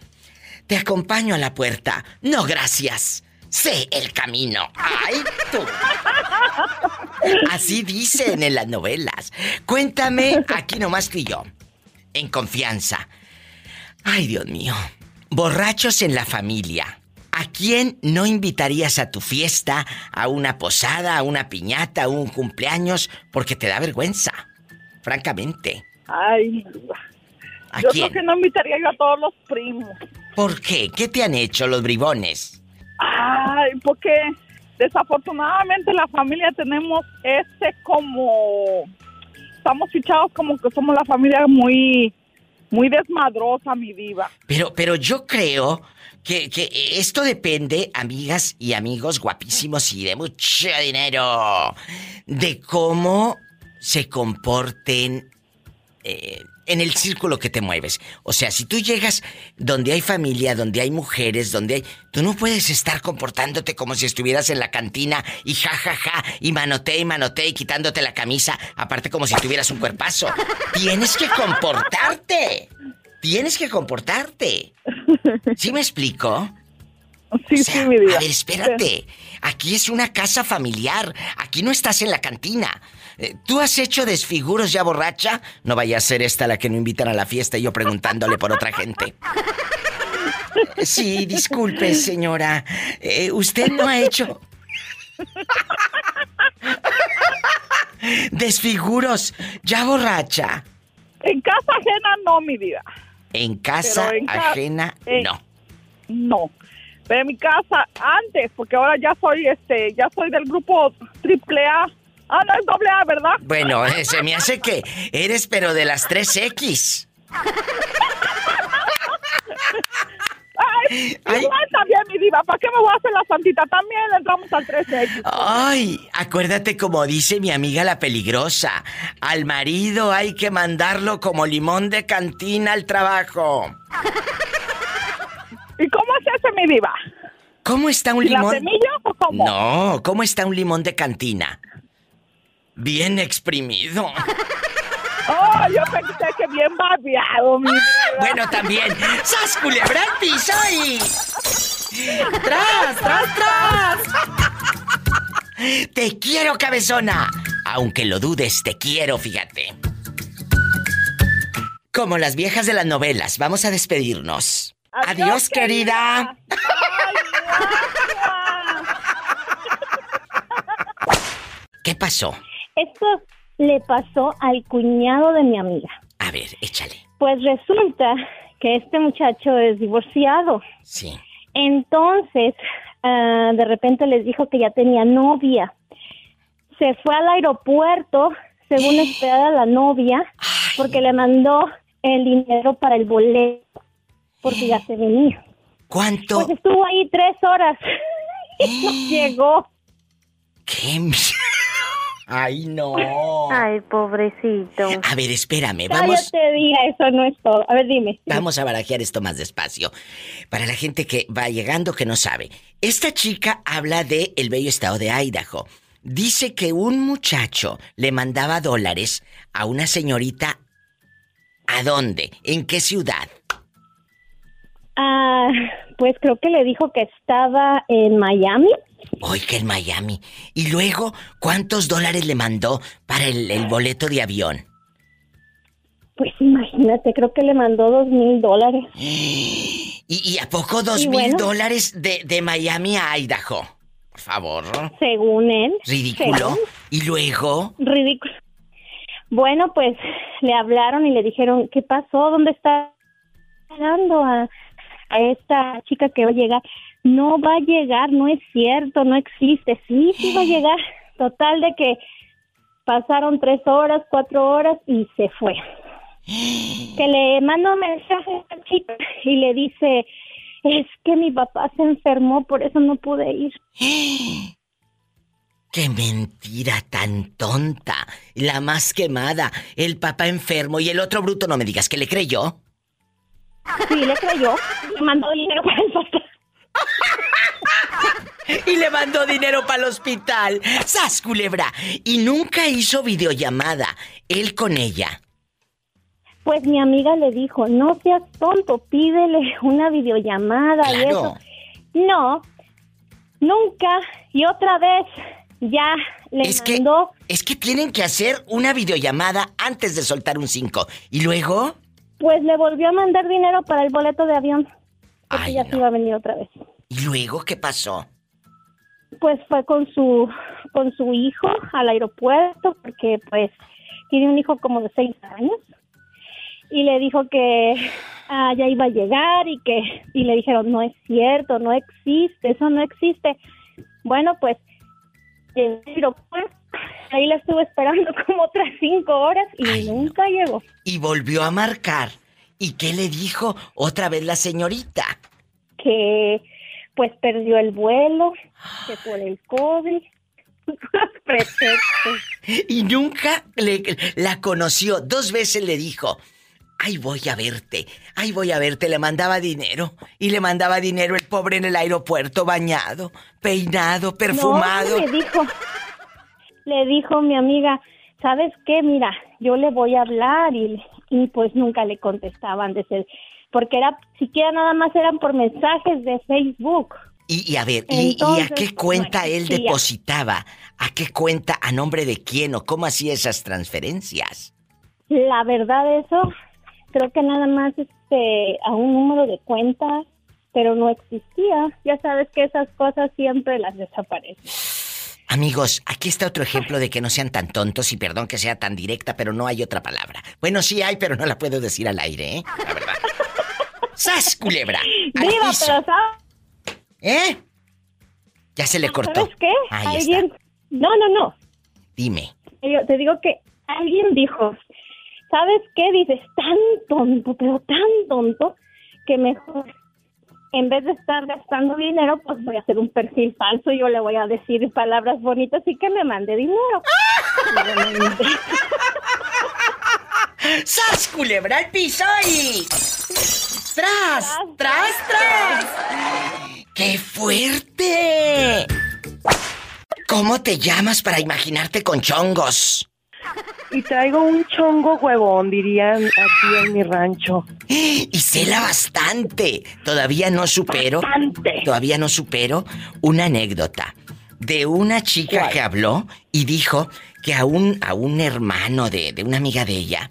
te acompaño a la puerta. No, gracias. Sé el camino. ¡Ay, tú! Así dicen en las novelas. Cuéntame, aquí nomás tú y yo. En confianza. Ay, Dios mío. Borrachos en la familia. ¿A quién no invitarías a tu fiesta, a una posada, a una piñata, a un cumpleaños, porque te da vergüenza? Francamente. Ay, yo creo que no invitaría yo a todos los primos. ¿Por qué? ¿Qué te han hecho los bribones? Ay, porque desafortunadamente la familia tenemos ese como estamos fichados como que somos la familia muy muy desmadrosa, mi diva. Pero pero yo creo que, que esto depende, amigas y amigos guapísimos y de mucho dinero, de cómo se comporten eh, en el círculo que te mueves. O sea, si tú llegas donde hay familia, donde hay mujeres, donde hay... Tú no puedes estar comportándote como si estuvieras en la cantina y jajaja, ja, ja, y manote y manote y quitándote la camisa, aparte como si tuvieras un cuerpazo. Tienes que comportarte. Tienes que comportarte. ¿Sí me explico? Sí, sí, mi vida. A ver, espérate. Aquí es una casa familiar. Aquí no estás en la cantina. Eh, ¿Tú has hecho desfiguros ya borracha? No vaya a ser esta la que no invitan a la fiesta y yo preguntándole por otra gente. Sí, disculpe, señora. Eh, ¿Usted no ha hecho... Desfiguros, ya borracha. En casa ajena no, mi vida. En casa ajena no. No. Pero en mi casa antes, porque ahora ya soy este, ya soy del grupo triple A Ah, no es doble A, ¿verdad? Bueno, eh, (laughs) se me hace que eres pero de las 3X. Ay, Ay. también, mi diva. ¿Para qué me voy a hacer la santita? También entramos al 3X. Ay, acuérdate como dice mi amiga la peligrosa. Al marido hay que mandarlo como limón de cantina al trabajo. ¿Y cómo se hace, mi diva? ¿Cómo está un limón? ¿La semilla o cómo? No, ¿cómo está un limón de cantina? Bien exprimido. Oh, yo pensé que bien babeado, mi Bueno, también. ¡Sas culebra soy! ¡Tras, tras, tras! ¡Te quiero, cabezona! Aunque lo dudes, te quiero, fíjate. Como las viejas de las novelas, vamos a despedirnos. Adiós, querida. ¿Qué pasó? Esto le pasó al cuñado de mi amiga. A ver, échale. Pues resulta que este muchacho es divorciado. Sí. Entonces, ah, de repente les dijo que ya tenía novia. Se fue al aeropuerto, según esperaba la novia, porque le mandó el dinero para el boleto, porque ya se venía. ¿Cuánto? Pues estuvo ahí tres horas (laughs) y no llegó. ¿Qué? (laughs) Ay, no. Ay, pobrecito. A ver, espérame, vamos. te diga, eso no es todo. A ver, dime. Vamos a barajear esto más despacio. Para la gente que va llegando que no sabe. Esta chica habla de el bello estado de Idaho. Dice que un muchacho le mandaba dólares a una señorita. ¿A dónde? ¿En qué ciudad? Ah, pues creo que le dijo que estaba en Miami. Oiga, en Miami. Y luego, ¿cuántos dólares le mandó para el, boleto de avión? Pues imagínate, creo que le mandó dos mil dólares. (gasps) ¿Y, a poco dos mil dólares de, de, Miami a Idaho? Por favor. Según él. Ridículo. ¿Y luego? Ridículo. Bueno, pues le hablaron y le dijeron, ¿qué pasó? ¿Dónde está esperando a, a esta chica que va a llegar? No va a llegar, no es cierto, no existe. Sí, sí va a llegar. (sighs) Total de que pasaron tres horas, cuatro horas y se fue. (gasps) Que le mando un mensaje a esta chica y le dice, es que mi papá se enfermó, por eso no pude ir. (gasps) ¡Qué mentira tan tonta! La más quemada, el papá enfermo y el otro bruto, no me digas que le creyó. Sí, le creyó. Le mandó dinero. (laughs) y le mandó dinero para el hospital. ¡Sas, culebra! Y nunca hizo videollamada, él con ella. Pues mi amiga le dijo, no seas tonto, pídele una videollamada y eso. No, nunca. Y otra vez ya le es mandó... Que, es que tienen que hacer una videollamada antes de soltar un 5. ¿Y luego? Pues le volvió a mandar dinero para el boleto de avión. Porque ya se iba a venir otra vez. ¿Y luego qué pasó? Pues fue con su con su hijo al aeropuerto porque pues tiene un hijo como de seis años y le dijo que ah, ya iba a llegar y que y le dijeron no es cierto no existe eso no existe bueno pues ahí la estuve esperando (laughs) como otras cinco horas y nunca llegó. Y volvió a marcar y qué le dijo otra vez la señorita que pues perdió el vuelo que por el COVID (laughs) y nunca le, la conoció. Dos veces le dijo, ay voy a verte, ay voy a verte, le mandaba dinero y le mandaba dinero el pobre en el aeropuerto bañado, peinado, perfumado. le dijo, le dijo mi amiga, ¿sabes qué? Mira, yo le voy a hablar y, y pues nunca le contestaban desde porque era siquiera nada más eran por mensajes de Facebook. Y, a ver, y, a qué cuenta él depositaba? ¿A qué cuenta? ¿A nombre de quién o cómo hacía esas transferencias? La verdad eso creo que nada más este a un número de cuenta, pero no existía. Ya sabes que esas cosas siempre las desaparecen. Amigos, aquí está otro ejemplo de que no sean tan tontos y perdón que sea tan directa, pero no hay otra palabra. Bueno, sí hay, pero no la puedo decir al aire, ¿eh? La verdad. ¡Sas, culebra! Viva, pero ¿Eh? Ya se le cortó. ¿Sabes qué? alguien. No, no, no. Dime. Yo te digo que alguien dijo, ¿sabes qué? Dices, tan tonto, pero tan tonto, que mejor, en vez de estar gastando dinero, pues voy a hacer un perfil falso y yo le voy a decir palabras bonitas y que me mande dinero. (laughs) ¡Sas, culebra al piso y... ¡Tras! ¡Tras, tras! ¡Qué fuerte! ¿Cómo te llamas para imaginarte con chongos? Y traigo un chongo huevón, dirían aquí en mi rancho. (gasps) Y cela bastante. Todavía no supero. Bastante. Todavía no supero una anécdota de una chica que habló y dijo que a un, a un hermano de, de una amiga de ella,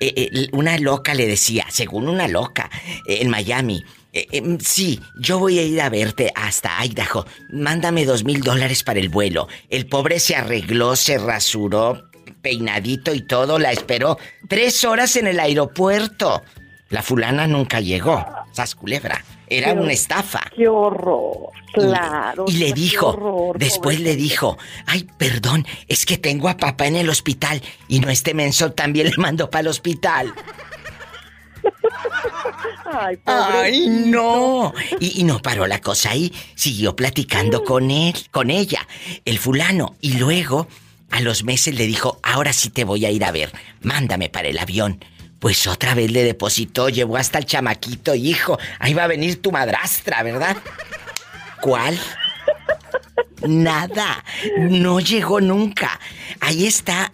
eh, eh, una loca le decía, según una loca, eh, en Miami, em, sí, yo voy a ir a verte hasta Idaho. Mándame dos mil dólares para el vuelo. El pobre se arregló, se rasuró, peinadito y todo, la esperó tres horas en el aeropuerto. La fulana nunca llegó. Sas culebra. Era una estafa. Qué horror. Claro. Y, le dijo, después le dijo, ay, perdón, es que tengo a papá en el hospital y no este menso también le mandó para el hospital. Ay, Ay, no. Y, y, no paró la cosa ahí. Siguió platicando con él, con ella, el fulano. Y luego, a los meses le dijo, ahora sí te voy a ir a ver. Mándame para el avión. Pues otra vez le depositó, llevó hasta el chamaquito, hijo. Ahí va a venir tu madrastra, ¿verdad? ¿Cuál? Nada, no llegó nunca. Ahí está,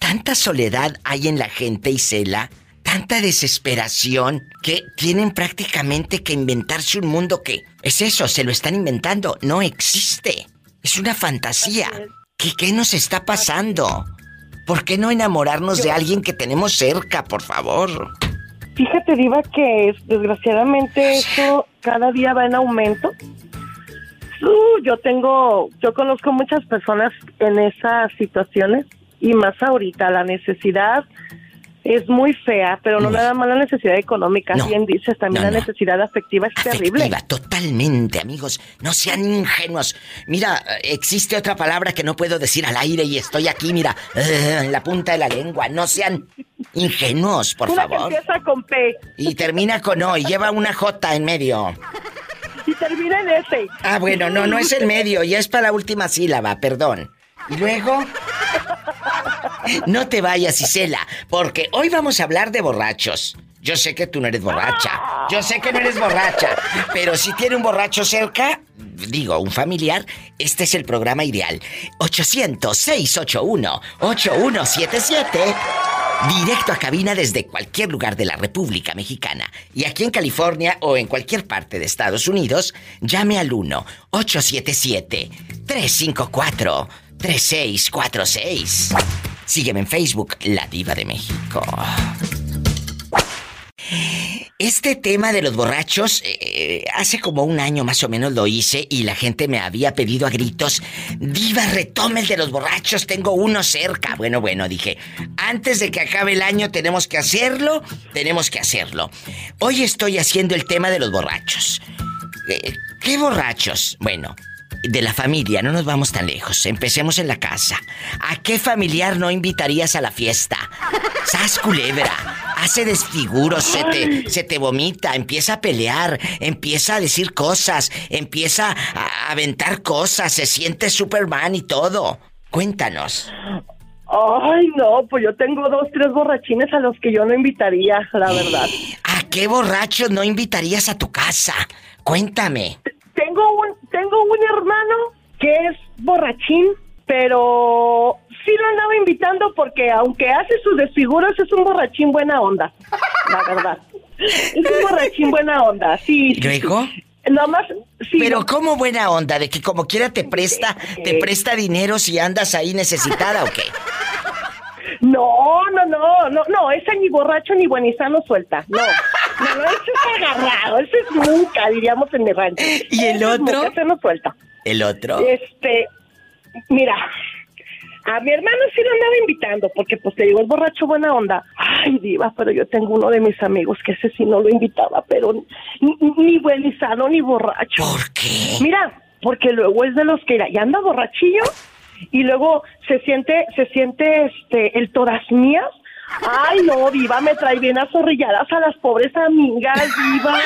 tanta soledad hay en la gente, Isela, tanta desesperación, que tienen prácticamente que inventarse un mundo que es eso, se lo están inventando, no existe. Es una fantasía. ¿Qué, qué nos está pasando? ¿Por qué no enamorarnos de alguien que tenemos cerca, por favor? Fíjate, Diva, que desgraciadamente eso cada día va en aumento. Uh, yo tengo, yo conozco muchas personas en esas situaciones y más ahorita la necesidad es muy fea, pero no nada más la necesidad económica, bien dices, también la necesidad afectiva es terrible. Totalmente, amigos, no sean ingenuos. Mira, existe otra palabra que no puedo decir al aire y estoy aquí, mira, eh, en la punta de la lengua. No sean ingenuos, por favor. empieza con P. Y termina con O y lleva una J en medio. Y termina en S. Ah, bueno, no, no es el medio, ya es para la última sílaba, perdón. Luego... No te vayas, Isela, porque hoy vamos a hablar de borrachos. Yo sé que tú no eres borracha. Yo sé que no eres borracha. Pero si tiene un borracho cerca, digo, un familiar, este es el programa ideal. 800-681-8177. Directo a cabina desde cualquier lugar de la República Mexicana. Y aquí en California o en cualquier parte de Estados Unidos, llame al 1-877-354-3646. Sígueme en Facebook, La Diva de México. Este tema de los borrachos, eh, hace como un año más o menos lo hice y la gente me había pedido a gritos, Diva, retome el de los borrachos, tengo uno cerca. Bueno, bueno, dije, antes de que acabe el año tenemos que hacerlo, tenemos que hacerlo. Hoy estoy haciendo el tema de los borrachos. Eh, ¿Qué borrachos? Bueno, de la familia, no nos vamos tan lejos. Empecemos en la casa. ¿A qué familiar no invitarías a la fiesta? Sas culebra, hace desfiguros, se te, se te vomita, empieza a pelear, empieza a decir cosas, empieza a aventar cosas, se siente Superman y todo. Cuéntanos. Ay, no, pues yo tengo dos, tres borrachines a los que yo no invitaría, la verdad. ¿A qué borrachos no invitarías a tu casa? Cuéntame. Tengo un, tengo un hermano que es borrachín, pero sí lo andaba invitando porque aunque hace sus desfiguros es un borrachín buena onda, la verdad. Es un borrachín buena onda, sí. ¿Y luego? Nada más, sí. Pero ¿cómo buena onda? ¿De que como quiera te presta, te presta dinero si andas ahí necesitada o qué? (laughs) No, no, no, no, no, ese ni borracho ni buenizano suelta, no. No, no, ese es agarrado, ese es nunca, diríamos en rancho. ¿Y el otro? ese no suelta. ¿El otro? Este, mira, a mi hermano sí lo andaba invitando, porque pues te digo, es borracho buena onda. Ay, diva, pero yo tengo uno de mis amigos que ese sí no lo invitaba, pero ni, ni buenizano ni borracho. ¿Por qué? Mira, porque luego es de los que ya anda borrachillo y luego se siente, se siente este, el todas mías. Ay, no, Diva, me trae bien azorrilladas a las pobres amigas, Diva.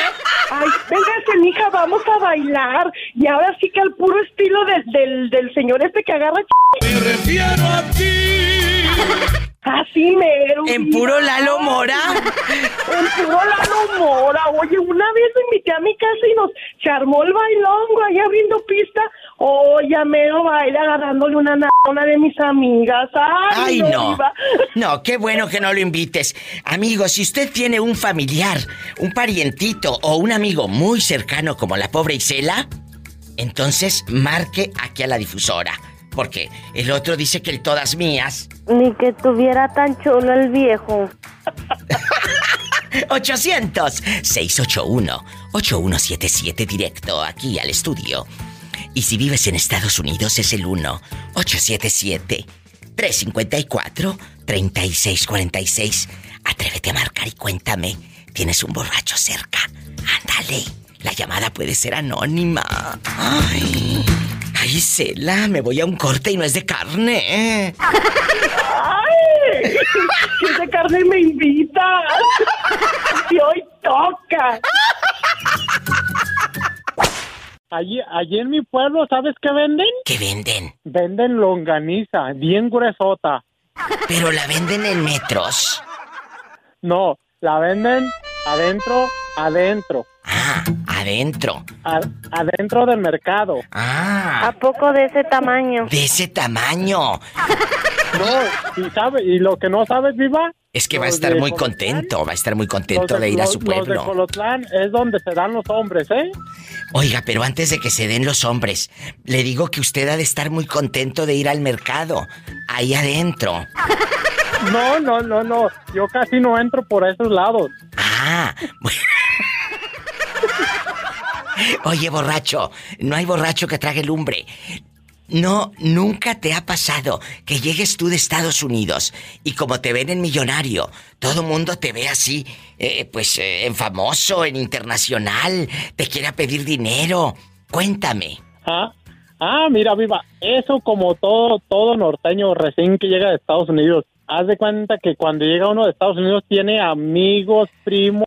Ay, véngase, mija, vamos a bailar. Y ahora sí que al puro estilo del, del, del señor este que agarra... Me refiero a ti. Así mero. ¿En puro Lalo Mora? en puro Lalo Mora. Oye, una vez me invité a mi casa y nos se armó el bailongo ahí abriendo pista. Oye, mero baile agarrándole una a una de mis amigas. Ay, no. No, qué bueno que no lo invites. Amigo, si usted tiene un familiar, un parientito o un amigo muy cercano como la pobre Isela, entonces marque aquí a la difusora. Porque el otro dice que el todas mías. Ni que tuviera tan chulo el viejo. (laughs) 800-681-8177 directo aquí al estudio. Y si vives en Estados Unidos es el 1-877-354-3646. Atrévete a marcar y cuéntame. ¿Tienes un borracho cerca? Ándale. La llamada puede ser anónima. Ay. Ay, Cela, me voy a un corte y no es de carne. ¡Ay! Si es de carne me invita. Y hoy toca. Allí, allí en mi pueblo, ¿sabes qué venden? ¿Qué venden? Venden longaniza, bien gruesota. ¿Pero la venden en metros? No, la venden adentro, adentro. Ah, adentro. adentro del mercado. Ah. ¿A poco de ese tamaño? De ese tamaño. No, y sabe, y lo que no sabes, Viva. Es que va a estar muy contento, va a estar muy contento de, ir a su pueblo. Los de Colotlán es donde se dan los hombres, ¿eh? Oiga, pero antes de que se den los hombres, le digo que usted ha de estar muy contento de ir al mercado, ahí adentro. (laughs) No, no, no, no. Yo casi no entro por esos lados. Ah, bueno. (laughs) Oye, borracho, no hay borracho que trague lumbre. No, nunca te ha pasado que llegues tú de Estados Unidos y como te ven en millonario, todo mundo te ve así, eh, pues eh, en famoso, en internacional, te quiera pedir dinero. Cuéntame. Ah, ah, mira, viva, eso como todo, todo norteño recién que llega de Estados Unidos. Haz de cuenta que cuando llega uno de Estados Unidos tiene amigos, primos,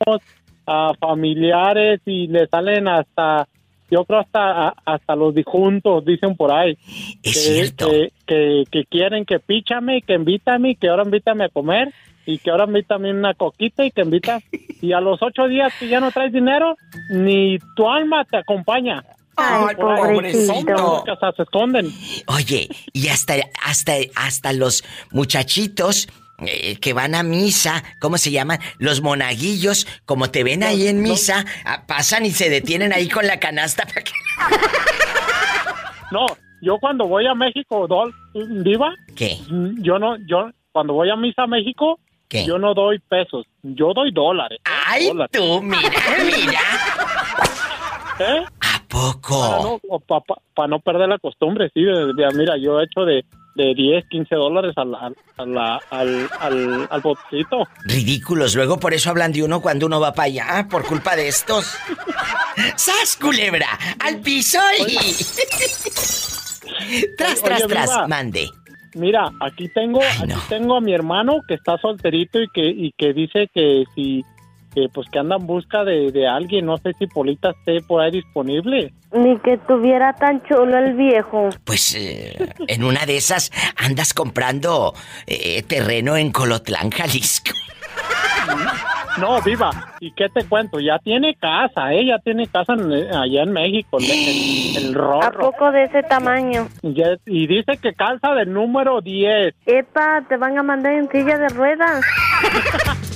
ah, familiares y le salen hasta yo creo hasta hasta los disjuntos dicen por ahí. Es que, cierto. que, que, quieren que píchame que invítame que ahora invítame a comer y que ahora invítame una coquita y que invita. Y a los ocho días que ya no traes dinero ni tu alma te acompaña. Ay, pobrecito. se esconden. Oye, y hasta, hasta, hasta los muchachitos eh, que van a misa, ¿cómo se llaman? Los monaguillos, como te ven ahí en misa, ah, pasan y se detienen ahí con la canasta para que... No, yo cuando voy a México, ¿viva? ¿Qué? Yo no, yo cuando voy a misa a México, ¿Qué? yo no doy pesos, yo doy dólares. ¡Ay, tú! Mira, mira. (laughs) ¿Eh? ¿A poco? Para no, pa, no perder la costumbre, sí. mira, yo he hecho de de 10, 15 dólares al, al, al, al, al botecito. Ridículos, luego por eso hablan de uno cuando uno va para allá, por culpa de estos. ¡Sas, culebra! ¡Al piso y... (laughs) tras, tras, tras, mande. Mira, aquí tengo, aquí tengo a mi hermano que está solterito y que, y que dice que si que pues que anda en busca de, alguien. No sé si Polita esté por ahí disponible. Ni que tuviera tan chulo el viejo. Pues eh, en una de esas andas comprando eh, terreno en Colotlán, Jalisco. No, viva. ¿Y qué te cuento? Ya tiene casa, ¿eh? Ya tiene casa allá en México, el, el ¿A poco de ese tamaño? y dice que calza del número 10. Epa, te van a mandar en silla de ruedas. (laughs)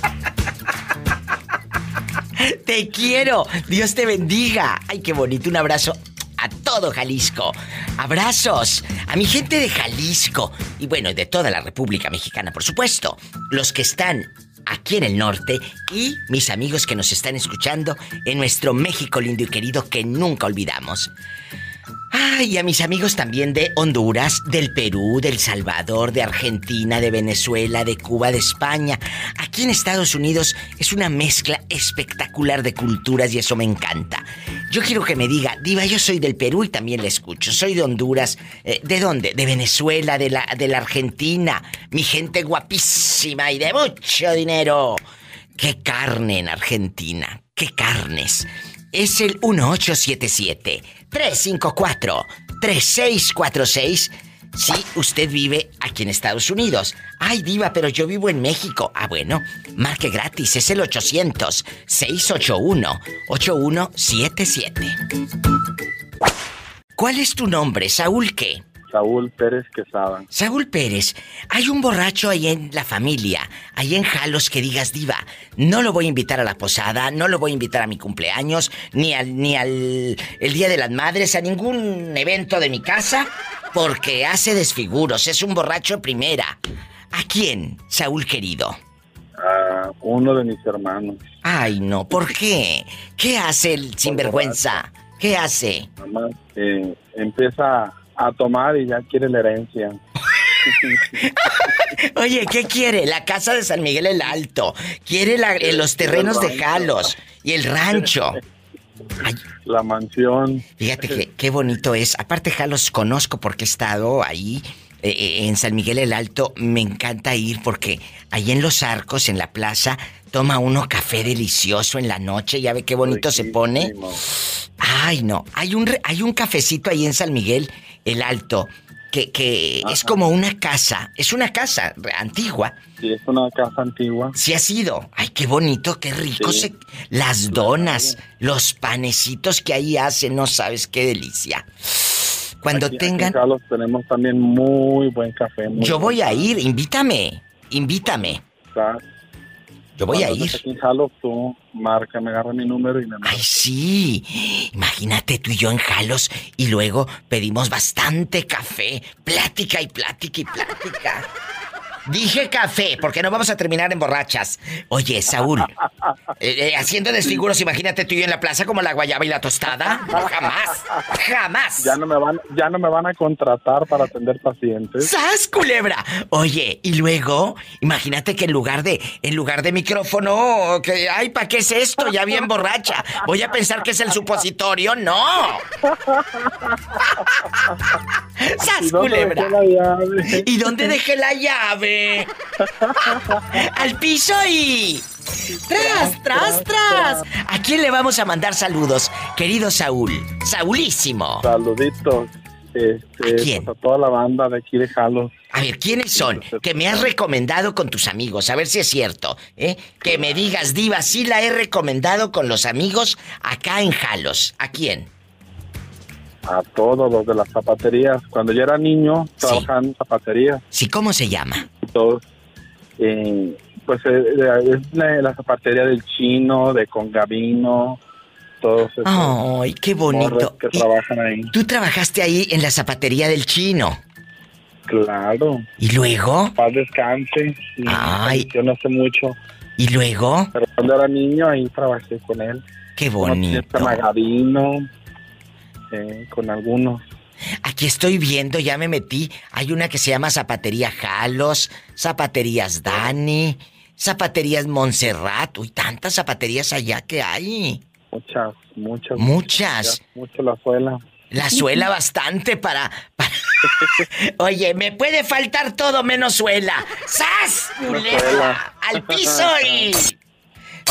Te quiero. Dios te bendiga. Ay, qué bonito. Un abrazo a todo Jalisco. Abrazos a mi gente de Jalisco y bueno, de toda la República Mexicana, por supuesto. Los que están aquí en el norte y mis amigos que nos están escuchando en nuestro México lindo y querido que nunca olvidamos. Ay, a mis amigos también de Honduras, del Perú, del Salvador, de Argentina, de Venezuela, de Cuba, de España. Aquí en Estados Unidos es una mezcla espectacular de culturas y eso me encanta. Yo quiero que me diga, Diva, yo soy del Perú y también le escucho. Soy de Honduras. Eh, ¿De dónde? De Venezuela, de la, de la Argentina. Mi gente guapísima y de mucho dinero. ¡Qué carne en Argentina! ¡Qué carnes! Es el 1877 354-3646 si usted vive aquí en Estados Unidos. Ay, diva, pero yo vivo en México. Ah, bueno, marque gratis, es el 800-681-8177. ¿Cuál es tu nombre, Saúl qué? Saúl Pérez Quesada. Saúl Pérez, hay un borracho ahí en la familia, ahí en Jalos que digas diva, no lo voy a invitar a la posada, no lo voy a invitar a mi cumpleaños, ni al ni al el Día de las Madres, a ningún evento de mi casa, porque hace desfiguros, es un borracho primera. ¿A quién, Saúl querido? A uno de mis hermanos. Ay, no, ¿por qué? ¿Qué hace el sinvergüenza? ¿Qué hace? Mamá, eh, empieza a tomar y ya quiere la herencia. (laughs) Oye, ¿qué quiere? La casa de San Miguel el Alto. Quiere eh, los terrenos de Jalos y el rancho. La mansión. Fíjate que qué bonito es. Aparte, Jalos conozco porque he estado ahí. Eh, eh, en San Miguel el Alto me encanta ir porque ahí en los arcos, en la plaza, toma uno café delicioso en la noche, ya ve qué bonito se pone. Ay, no, hay un, hay un cafecito ahí en San Miguel el Alto, que, que es como una casa, es una casa antigua. Sí, es una casa antigua. Sí ha sido. Ay, qué bonito, qué rico se... Las donas, los panecitos que ahí hacen, no sabes qué delicia. Cuando tengan... Aquí en tenemos también muy buen café. Yo voy a ir, invítame, invítame. Yo voy a ir. Aquí en Jalos, tú marca, me agarra mi número y me Ay, sí. Imagínate tú y yo en Jalos y luego pedimos bastante café. Plática y plática y plática. Dije café, porque no vamos a terminar en borrachas. Oye, Saúl, eh, eh, haciendo desfiguros, imagínate tú y yo en la plaza como la guayaba y la tostada. No, jamás, jamás. Ya no me van, ya no me van a contratar para atender pacientes. ¡Sas, culebra! Oye, y luego, imagínate que en lugar de, en lugar de micrófono, que, ay, ¿para qué es esto? Ya bien borracha. Voy a pensar que es el supositorio, no. (laughs) ¡Sas, culebra! ¿Y dónde dejé la llave? (laughs) Al piso y... ¡Tras, tras, tras! ¿A quién le vamos a mandar saludos, querido Saúl? Saulísimo. Saluditos. Este, ¿A quién? Pues, a toda la banda de aquí de Jalos. A ver, ¿quiénes son? Que me has recomendado con tus amigos, a ver si es cierto, ¿eh? Que me digas, Diva, sí la he recomendado con los amigos acá en Jalos. ¿A quién? A todos los de las zapaterías. Cuando yo era niño, trabajaba en zapaterías. Sí, ¿cómo se llama? Todos. Eh, pues eh, es la, zapatería del chino, de Congavino, todos esos. ¡Ay, qué bonito! Que trabajan ahí. ¿Tú trabajaste ahí en la zapatería del chino? Claro. ¿Y luego? Paz descanse. Ay. Yo no sé mucho. ¿Y luego? Pero cuando era niño ahí trabajé con él. Qué bonito. Con eh, con algunos. Aquí estoy viendo, ya me metí. Hay una que se llama Zapatería Jalos, Zapaterías Dani, Zapaterías Montserrat. Uy, tantas zapaterías allá que hay. Muchas, muchas. Muchas. Mucho la suela. La suela (laughs) bastante para... (laughs) Oye, me puede faltar todo menos suela. ¡Sas! ¡Al piso y... (laughs)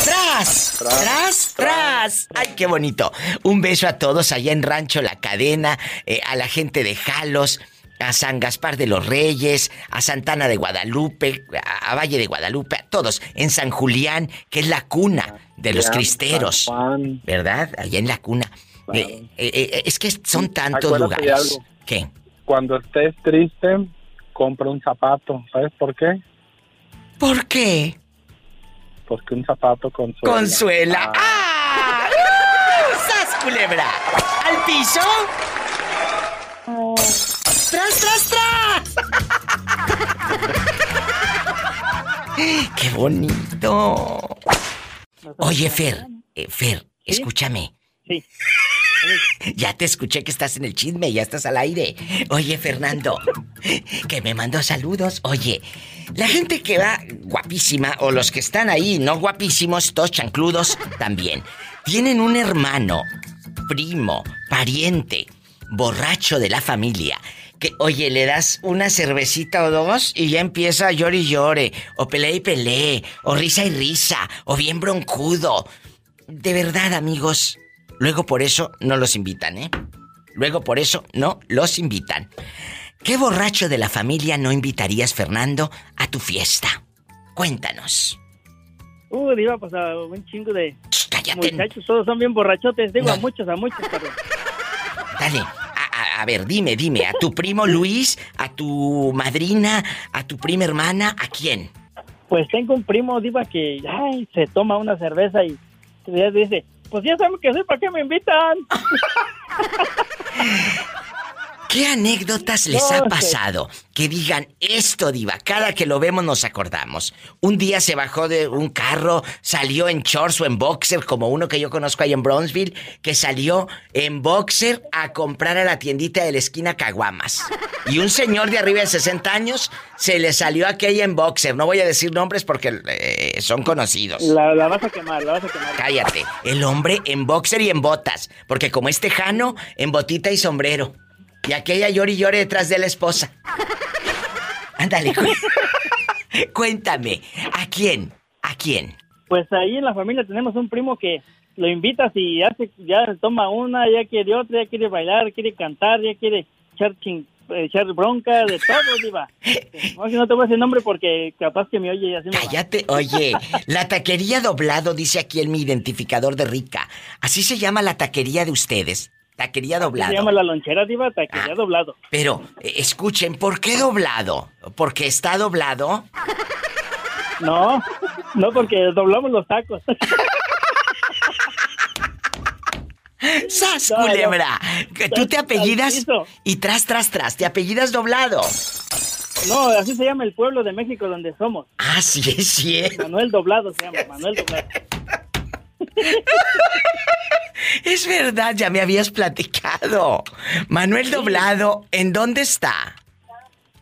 ¡Tras! ¡Tras! ¡Tras! ¡Ay, qué bonito! Un beso a todos allá en Rancho La Cadena, eh, a la gente de Jalos, a San Gaspar de los Reyes, a Santana de Guadalupe, a, Valle de Guadalupe, a todos, en San Julián, que es la cuna de los cristeros. ¿Verdad? Allá en la cuna. Eh, eh, es que son tantos lugares. ¿Qué? Cuando estés triste, compra un zapato. ¿Sabes por qué? ¿Por qué? Porque un zapato con suela. Con suela. ¡Ah! ¡Sas, culebra! ¿Al piso? ¡Tras, tras, tras! (laughs) ¡Qué bonito! Oye, Fer, eh, Fer, escúchame. Sí. Ya te escuché que estás en el chisme, ya estás al aire. Oye, Fernando, que me mandó saludos. Oye, la gente que va guapísima, o los que están ahí, no guapísimos, todos chancludos, también, tienen un hermano, primo, pariente, borracho de la familia. Que, oye, le das una cervecita o dos y ya empieza a llore y llore, o pelea y pelee, o risa y risa, o bien broncudo. De verdad, amigos, Luego por eso no los invitan, ¿eh? Luego por eso no los invitan. ¿Qué borracho de la familia no invitarías, Fernando, a tu fiesta? Cuéntanos. Uh, iba pues a un chingo de Cállate. muchachos, todos son bien borrachotes, digo a muchos, a muchos, pero... Dale, a, ver, dime, dime, a tu primo Luis, a tu madrina, a tu prima hermana, ¿a quién? Pues tengo un primo, Diva, que ay, se toma una cerveza y dice, pues ya saben que soy, ¿para qué me invitan? (laughs) ¿Qué anécdotas les ha pasado? Que digan esto, Diva. Cada que lo vemos nos acordamos. Un día se bajó de un carro, salió en shorts o en boxer, como uno que yo conozco ahí en Brownsville, que salió en boxer a comprar a la tiendita de la esquina Caguamas. Y un señor de arriba de 60 años se le salió aquella en boxer. No voy a decir nombres porque eh, son conocidos. La, la, vas a quemar, la vas a quemar. Cállate. El hombre en boxer y en botas. Porque como es tejano, en botita y sombrero. Y aquella llore y llore detrás de la esposa. Ándale, cuéntame, ¿a quién? ¿A quién? Pues ahí en la familia tenemos un primo que lo invitas y hace, ya toma una, ya quiere otra, ya quiere bailar, quiere cantar, ya quiere echar, echar bronca, de todo, diva. No, no te voy a decir nombre porque capaz que me oye y así Cállate, oye, la taquería doblado dice aquí en mi identificador de rica. Así se llama la taquería de ustedes. Taquería doblado. Se llama la lonchera diva, taquería ah, doblado. Pero, eh, escuchen, ¿por qué doblado? ¿Porque está doblado? No, no porque doblamos los tacos. ¡Sas, culebra! Tú te apellidas y tras, tras, tras, te apellidas doblado. No, así se llama el pueblo de México donde somos. Ah, sí, sí. Manuel Doblado se llama, Manuel Doblado. Es verdad, ya me habías platicado. Manuel Doblado, ¿en dónde está?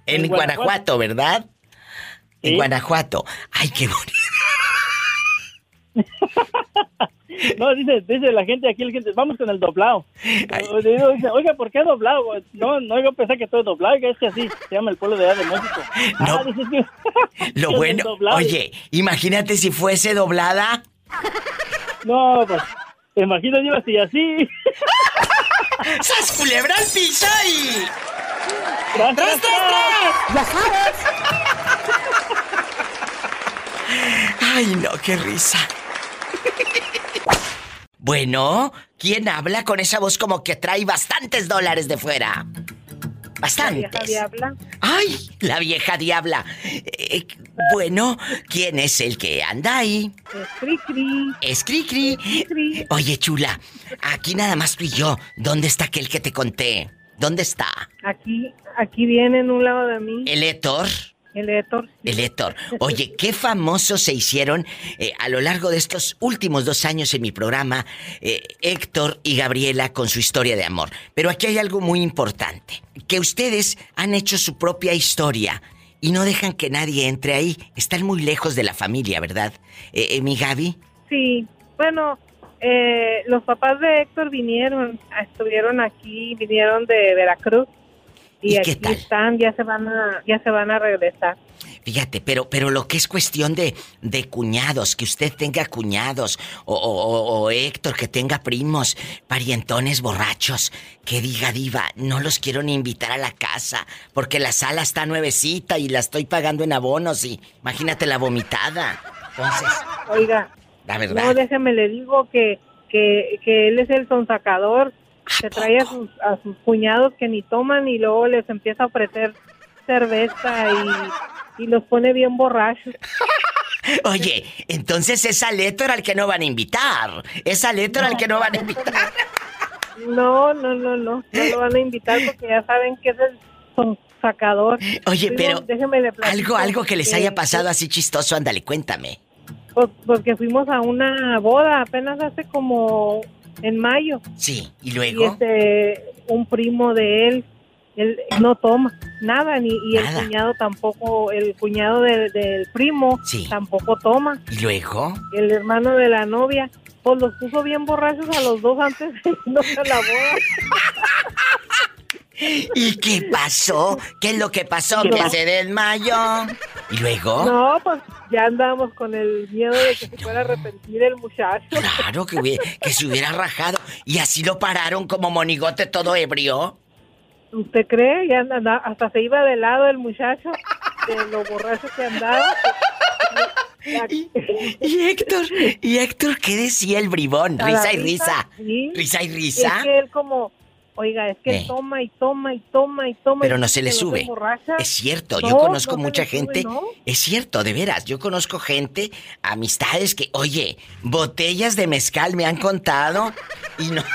En, Guanajuato. ¿verdad? En Guanajuato. Ay, qué bonito. (laughs) No, dice, dice la gente aquí, la gente, vamos con el doblado. oiga, ¿por qué doblado? No, no, yo pensé que todo es doblado, es que así se llama el pueblo de allá de México. No. Ah, Lo (laughs) bueno, oye, imagínate si fuese doblada. No, pues, imagino yo así, así. ¡Sas culebra al piso y... ¡Tras, tras, tras! ¡Ya sabes! Ay, no, qué risa. Bueno, ¿quién habla con esa voz como que trae bastantes dólares de fuera? Bastantes. La vieja diabla. ¡Ay! La vieja diabla. Eh, bueno, ¿quién es el que anda ahí? Es Cricri. Es Oye, chula, aquí nada más tú y yo. ¿Dónde está aquel que te conté? ¿Dónde está? Aquí, aquí viene en un lado de mí. ¿El Héctor? El Héctor. El Héctor. Oye, qué famosos se hicieron eh, a lo largo de estos últimos dos años en mi programa, eh, Héctor y Gabriela con su historia de amor. Pero aquí hay algo muy importante, que ustedes han hecho su propia historia y no dejan que nadie entre ahí. Están muy lejos de la familia, ¿verdad? Eh, mi Gaby. Sí, bueno, los papás de Héctor vinieron, estuvieron aquí, vinieron de Veracruz y, aquí están, ya se van a, ya se van a regresar. Fíjate, pero, pero lo que es cuestión de, de cuñados, que usted tenga cuñados, o, o, Héctor que tenga primos, parientones borrachos, que diga diva, no los quiero ni invitar a la casa, porque la sala está nuevecita y la estoy pagando en abonos y imagínate la vomitada. Entonces. Oiga. La verdad. No, déjeme le digo que, que, que él es el sonsacador se trae a sus, a sus cuñados que ni toman y luego les empieza a ofrecer cerveza y, y los pone bien borrachos. (laughs) Oye, entonces es al al que no van a invitar. Es al al que no van a invitar. (laughs) No, no, no, no. No lo van a invitar porque ya saben que es el sacador. Oye, pero algo, algo que les haya pasado así chistoso, ándale, cuéntame. Pues, porque fuimos a una boda apenas hace como en mayo. Sí, y luego. Y este, un primo de él, él no toma nada, ni y el cuñado tampoco, el cuñado del, primo tampoco toma. ¿Y luego? El hermano de la novia, pues los puso bien borrachos a los dos antes de irnos a la boda. (laughs) ¿Y qué pasó? ¿Qué es lo que pasó? que se desmayó. ¿Y luego? No, pues ya andamos con el miedo de que se fuera a arrepentir el muchacho. Claro, que, que se hubiera rajado. ¿Y así lo pararon como monigote todo ebrio? ¿Usted cree? Ya anda, hasta se iba de lado el muchacho, de lo borracho que andaba. ¿Y, Héctor, ¿y Héctor qué decía el bribón? Risa y risa. Risa y risa. Es que él como Oiga, es que eh. toma y toma y toma y toma. Pero no se le sube. Es cierto, yo conozco mucha gente. Es cierto, de veras, yo conozco gente, amistades que, oye, botellas de mezcal me han contado y no. (laughs)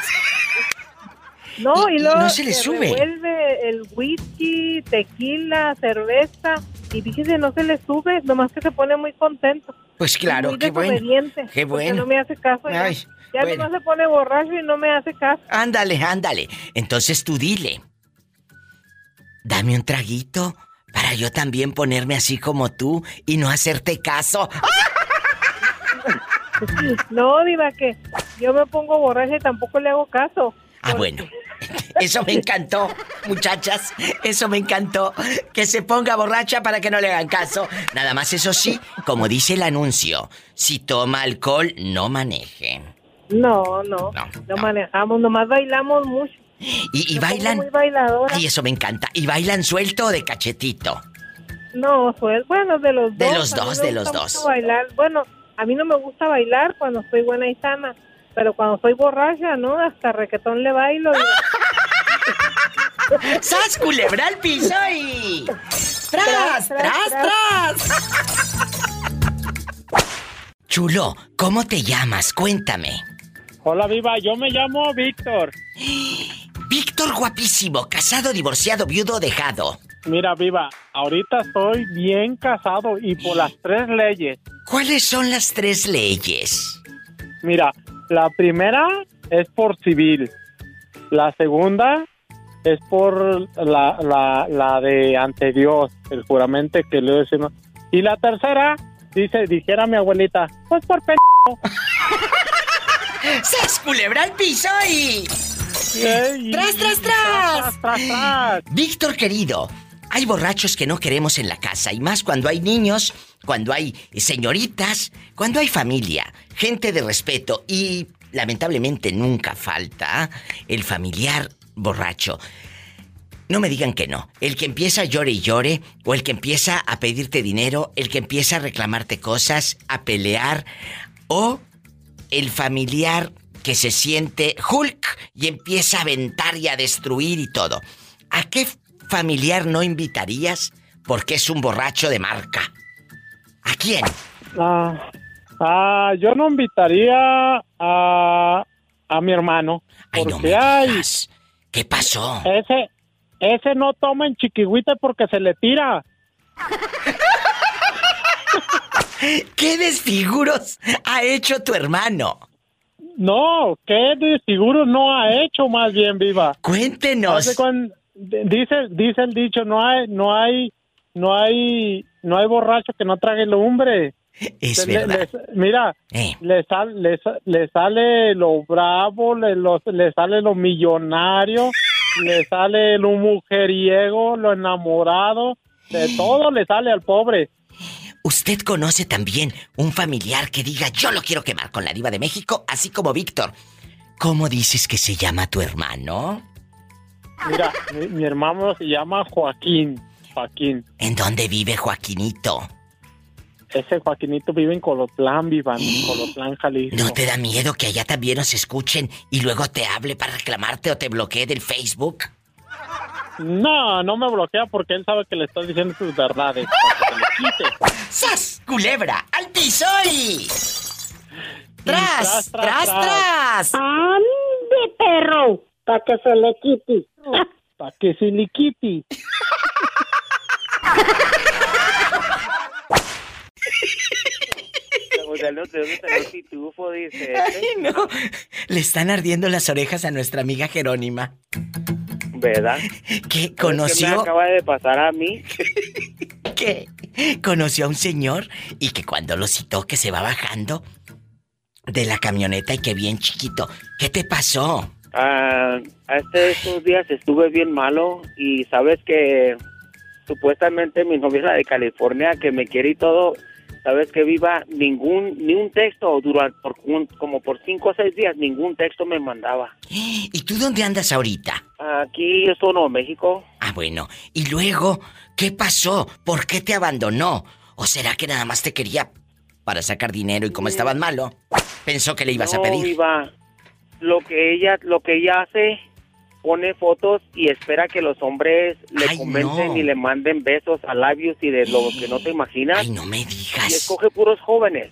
No, y, luego no se le sube. Vuelve el whisky, tequila, cerveza y fíjese, no se le sube, nomás que se pone muy contento. Pues claro, qué bueno. Qué bueno. No me hace caso. Ay. Ya no se pone borracho y no me hace caso. Ándale, ándale. Entonces tú dile. Dame un traguito para yo también ponerme así como tú y no hacerte caso. (laughs) No, diva, que yo me pongo borracha y tampoco le hago caso. Ah, bueno. (laughs) Eso me encantó, muchachas. Eso me encantó. Que se ponga borracha para que no le hagan caso. Nada más eso sí, como dice el anuncio, si toma alcohol, no maneje. No, no, no, manejamos, nomás bailamos mucho. ¿Y, bailan? Muy Y eso me encanta. ¿Y bailan suelto o de cachetito? No, pues, bueno, de los dos. De los dos, de los dos. Bailar. Bueno, a mí no me gusta bailar cuando estoy buena y sana, pero cuando estoy borracha, ¿no? Hasta requetón le bailo. (laughs) ¡Sas culebra al piso y... ¡Tras, tras, tras! Chulo, ¿cómo te llamas? Cuéntame. Hola, Viva, yo me llamo Víctor. Víctor guapísimo, casado, divorciado, viudo, dejado. Mira, viva, ahorita estoy bien casado y por las tres leyes. ¿Cuáles son las tres leyes? Mira, la primera es por civil. La segunda es por la, la, la de ante Dios, el juramento que le decimos. Y la tercera, dice, dijera mi abuelita, pues por p***. (laughs) ¡Se culebra el piso y... ¡Tras, tras, tras! tras, tras Víctor querido, hay borrachos que no queremos en la casa, y más cuando hay niños, cuando hay señoritas, cuando hay familia, gente de respeto, y lamentablemente nunca falta el familiar borracho. No me digan que no. El que empieza a llore y llore, o el que empieza a pedirte dinero, el que empieza a reclamarte cosas, a pelear, o el familiar que se siente Hulk y empieza a aventar y a destruir y todo. ¿A qué familiar no invitarías porque es un borracho de marca? ¿A quién? Ah, ah yo no invitaría a, a mi hermano. Ay, no me ¿Qué pasó? Ese, ese no toma en chiquihuite porque se le tira. (laughs) ¿Qué desfiguros ha hecho tu hermano? No, ¿qué desfiguros no ha hecho más bien, viva? Cuéntenos. dice, dice el dicho, no hay, no hay, no hay, no hay borracho que no trague lumbre. Es verdad. mira, eh. le, le, sale lo bravo, le, le sale lo millonario, le sale lo mujeriego, lo enamorado, de todo le sale al pobre. ¿Usted conoce también un familiar que diga yo lo quiero quemar con la diva de México, así como Víctor? ¿Cómo dices que se llama tu hermano? Mira, mi, hermano se llama Joaquín. Joaquín. ¿En dónde vive Joaquinito? Ese Joaquinito vive en Colotlán, viva en Colotlán, Jalisco. ¿No te da miedo que allá también nos escuchen y luego te hable para reclamarte o te bloquee del Facebook? No, no me bloquea porque él sabe que le estás diciendo sus verdades. Para que le quite. ¡Sas! ¡Culebra! ¡Al piso y... ¡Tras, tras, tras! ¡Ande, perro! Para que se le quite. Para que se le quite. Ay, no. Le están ardiendo las orejas a nuestra amiga Jerónima. ¿Verdad? (laughs) ¿Qué conoció? ¿Qué me acaba de pasar a mí? (laughs) ¿Qué? Conoció a un señor y que cuando lo citó que se va bajando de la camioneta y que bien chiquito. ¿Qué te pasó? Ah, este, estos días estuve bien malo y sabes que supuestamente mi novia de California que me quiere y todo sabes que viva ningún ni un texto durante por, como por cinco o seis días ningún texto me mandaba. (gasps) Y tú dónde andas ahorita aquí estoy en México. Ah bueno. Y luego qué pasó por qué te abandonó o será que nada más te quería para sacar dinero y como mm. estabas malo pensó que le ibas a pedir viva. Lo que ella lo que ella hace pone fotos y espera que los hombres le comenten y le manden besos a labios y de lo que no te imaginas. Ay, no me digas. Y escoge puros jóvenes.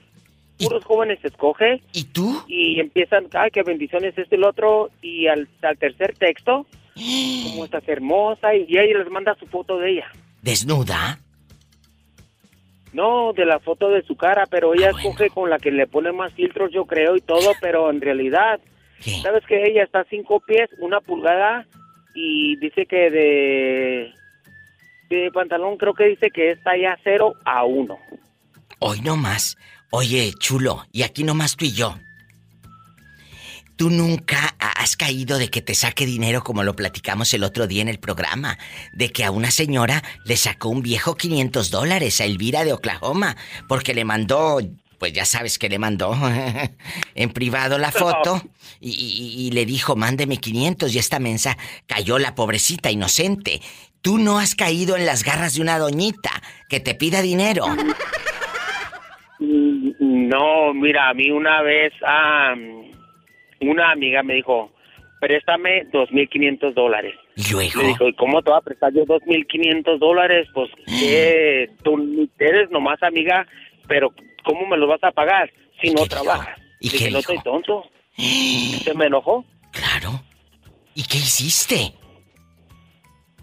Puros jóvenes escoge. ¿Y tú? Y empiezan, ay, qué bendiciones este y el otro. Y al, tercer texto, (gasps) como estás hermosa, y ella les manda su foto de ella. ¿Desnuda? No, de la foto de su cara, pero ella ah, escoge con la que le pone más filtros, yo creo, y todo, pero en realidad ¿Sabes que ella está a cinco pies, una pulgada y dice que de, de pantalón creo que dice que está ya cero a uno. Hoy no más. Oye, chulo, y aquí nomás tú y yo. ¿Tú nunca has caído de que te saque dinero como lo platicamos el otro día en el programa? De que a una señora le sacó un viejo 500 dólares a Elvira de Oklahoma porque le mandó pues ya sabes que le mandó (laughs) en privado la foto y, le dijo, mándeme 500 y esta mensa cayó la pobrecita inocente. Tú no has caído en las garras de una doñita que te pida dinero. Mm, no, mira, a mí una vez una amiga me dijo, préstame 2.500 dólares. ¿Y luego? Le dijo, ¿y cómo te va a prestar yo 2.500 dólares? Pues, que tú eres nomás amiga, pero ¿cómo me lo vas a pagar si no trabajas? ¿Y qué no estoy tonto. (gasps) Se me enojó. Claro. ¿Y qué hiciste?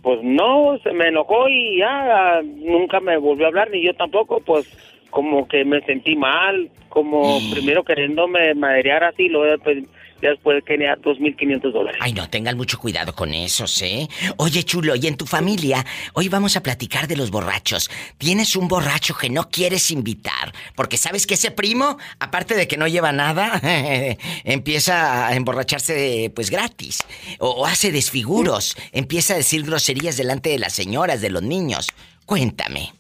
pues no, se me enojó y ya nunca me volvió a hablar, ni yo tampoco, pues como que me sentí mal, como primero queriéndome maderear así, luego después ya después tenía 2.500 dólares. Ay, no, tengan mucho cuidado con eso, ¿eh? Oye, chulo, y en tu familia, hoy vamos a platicar de los borrachos. ¿Tienes un borracho que no quieres invitar? Porque sabes que ese primo, aparte de que no lleva nada, (laughs) empieza a emborracharse, pues, gratis. O, hace desfiguros, empieza a decir groserías delante de las señoras, de los niños. Cuéntame.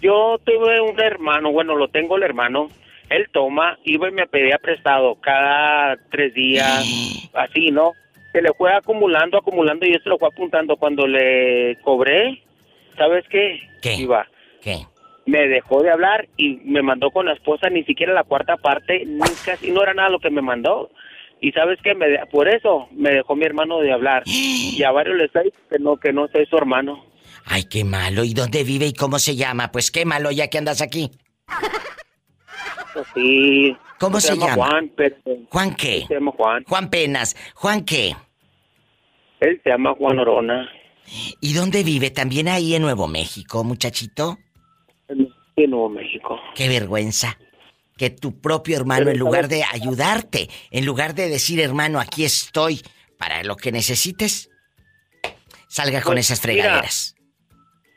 yo tuve un hermano, bueno, lo tengo el hermano, él toma, iba y me pedía prestado cada tres días, así, ¿no? Se le fue acumulando, acumulando y yo se lo fue apuntando. Cuando le cobré, ¿sabes qué? ¿Qué? Iba. ¿Qué? Me dejó de hablar y me mandó con la esposa, ni siquiera la cuarta parte, ni casi no era nada lo que me mandó. Y sabes qué, me, por eso me dejó mi hermano de hablar. Y a varios les dice que no, que no soy su hermano. Ay, qué malo. ¿Y dónde vive y cómo se llama? Pues qué malo ya que andas aquí. Sí. ¿Cómo se, llama? Juan, pero... ¿Juan qué? Se llama Juan. Juan Penas. ¿Juan qué? Él se llama Juan Orona. ¿Y dónde vive? ¿También ahí en Nuevo México, muchachito? En Nuevo México. Qué vergüenza. Que tu propio hermano, en lugar de ayudarte, en lugar de decir, hermano, aquí estoy para lo que necesites, salga con pues, esas fregaderas.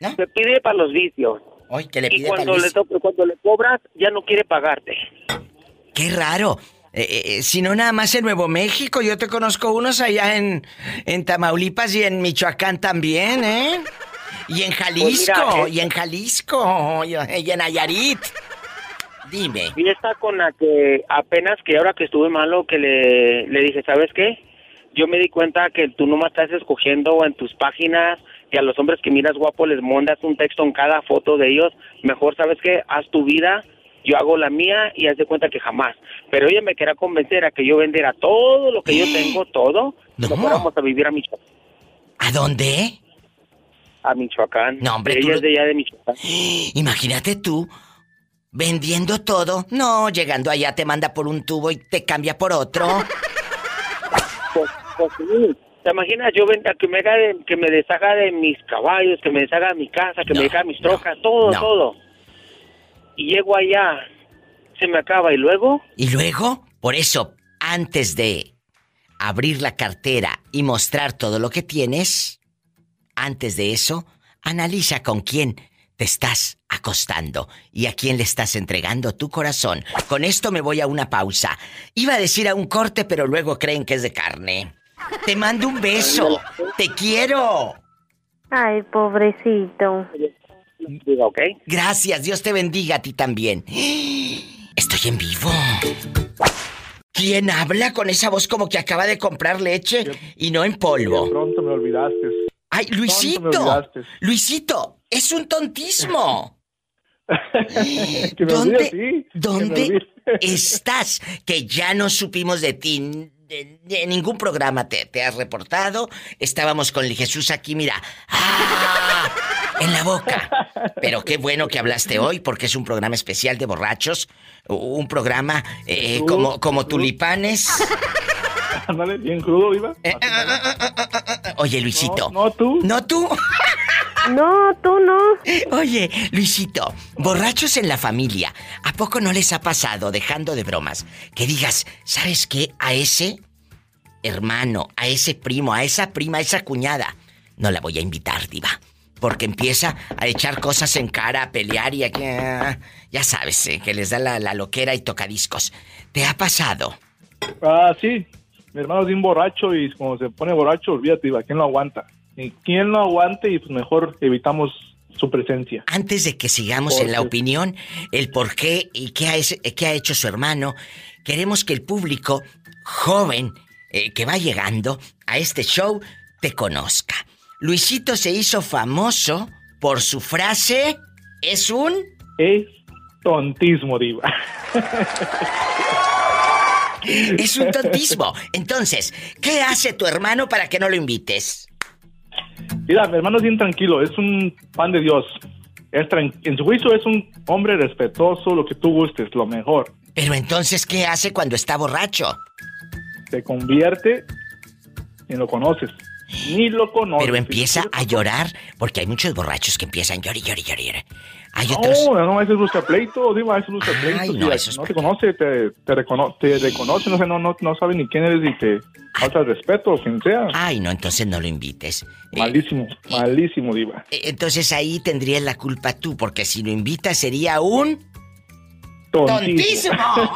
¿No? Se pide para los vicios y cuando le, cuando le cobras, ya no quiere pagarte. Qué raro. Eh, eh, eh, si no nada más en Nuevo México, yo te conozco unos allá en, en Tamaulipas y en Michoacán también, ¿eh? Y en pues Jalisco, y en Jalisco, y en Nayarit. Dime. Y esta con la que apenas que ahora que estuve malo, que le, le dije, ¿sabes qué? Yo me di cuenta que tú no me estás escogiendo en tus páginas que a los hombres que miras guapo les mandas un texto en cada foto de ellos, mejor sabes que haz tu vida, yo hago la mía y haz de cuenta que jamás. Pero ella me quería convencer a que yo vendiera todo lo que yo tengo, todo, no. lo fuéramos a vivir a Michoacán. ¿A dónde? A Michoacán. No, hombre, ella es de allá de Michoacán. (gasps) Imagínate tú vendiendo todo. No, llegando allá te manda por un tubo y te cambia por otro. (laughs) Pues, pues sí. ¿Te imaginas yo venda que me, que me deshaga de mis caballos, que me deshaga de mi casa, que me deshaga mis trocas, todo, todo? Y llego allá, se me acaba y luego. ¿Y luego? Por eso, antes de abrir la cartera y mostrar todo lo que tienes, antes de eso, analiza con quién te estás acostando y a quién le estás entregando tu corazón. Con esto me voy a una pausa. Iba a decir a un corte, pero luego creen que es de carne. Te mando un beso. Te quiero. Ay, pobrecito. ¿ok? Gracias, Dios te bendiga a ti también. Estoy en vivo. ¿Quién habla con esa voz como que acaba de comprar leche y no en polvo? Pronto me olvidaste. Ay, Luisito. Luisito, es un tontismo. (laughs) ¿Dónde, ¿dónde estás? Que ya no supimos de ti en ningún programa te, te, has reportado. Estábamos con Jesús aquí, mira. ¡Ah! En la boca. Pero qué bueno que hablaste hoy porque es un programa especial de borrachos. Un programa eh, como, como tulipanes. bien crudo, viva. Eh, oye, Luisito. No, no tú. No tú. No, tú no. Oye, Luisito, borrachos en la familia, ¿a poco no les ha pasado, dejando de bromas, que digas, ¿sabes qué? A ese hermano, a ese primo, a esa prima, a esa cuñada, no la voy a invitar, diva. Porque empieza a echar cosas en cara, a pelear y a que... Ya sabes, eh, que les da la, la loquera y tocadiscos. ¿Te ha pasado? Ah, sí. Mi hermano es un borracho y como se pone borracho, olvídate, diva, ¿quién lo aguanta? Quien lo aguante y pues mejor evitamos su presencia. Antes de que sigamos en la opinión, el por qué y qué ha, qué ha hecho su hermano, queremos que el público joven eh, que va llegando a este show te conozca. Luisito se hizo famoso por su frase, es un... Es tontismo, diva. (laughs) es un tontismo. Entonces, ¿qué hace tu hermano para que no lo invites? Mira, mi hermano es bien tranquilo, es un pan de Dios. en su juicio es un hombre respetuoso, lo que tú gustes, lo mejor. Pero entonces, ¿qué hace cuando está borracho? Se convierte y lo conoces. Ni lo conoce. Pero empieza a llorar, porque hay muchos borrachos que empiezan a llorar, llorar, llorar. Hay no, otros. no, no, ese es busca pleito, Diva, ese es busca pleito. Ay, Sí, no, no, eso es te conoce, te, te, recono- te reconoce, no sé, no, no, no sabe ni quién eres y te falta el respeto, quien sea. Ay, no, entonces no lo invites. Malísimo, malísimo, Diva. Eh, Entonces ahí tendrías la culpa tú, porque si lo invitas sería un... Tontísimo. (laughs)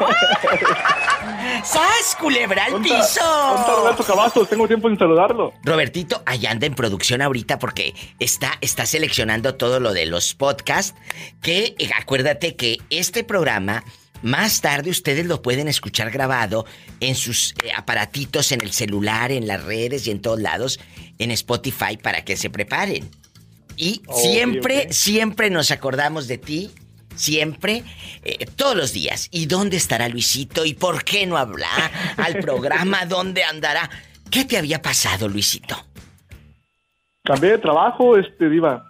¡Sas, culebra al ¿Dónde piso! dónde Roberto Cavazos? Tengo tiempo sin saludarlo. Robertito, allá anda en producción ahorita porque está, está seleccionando todo lo de los podcasts. Que eh, acuérdate que este programa, más tarde ustedes lo pueden escuchar grabado en sus eh, aparatitos, en el celular, en las redes y en todos lados, en Spotify para que se preparen. Y siempre, siempre nos acordamos de ti. Siempre, eh, todos los días. ¿Y dónde estará Luisito? ¿Y por qué no habla al (laughs) programa? ¿Dónde andará? ¿Qué te había pasado, Luisito? Cambié de trabajo, este, Diva.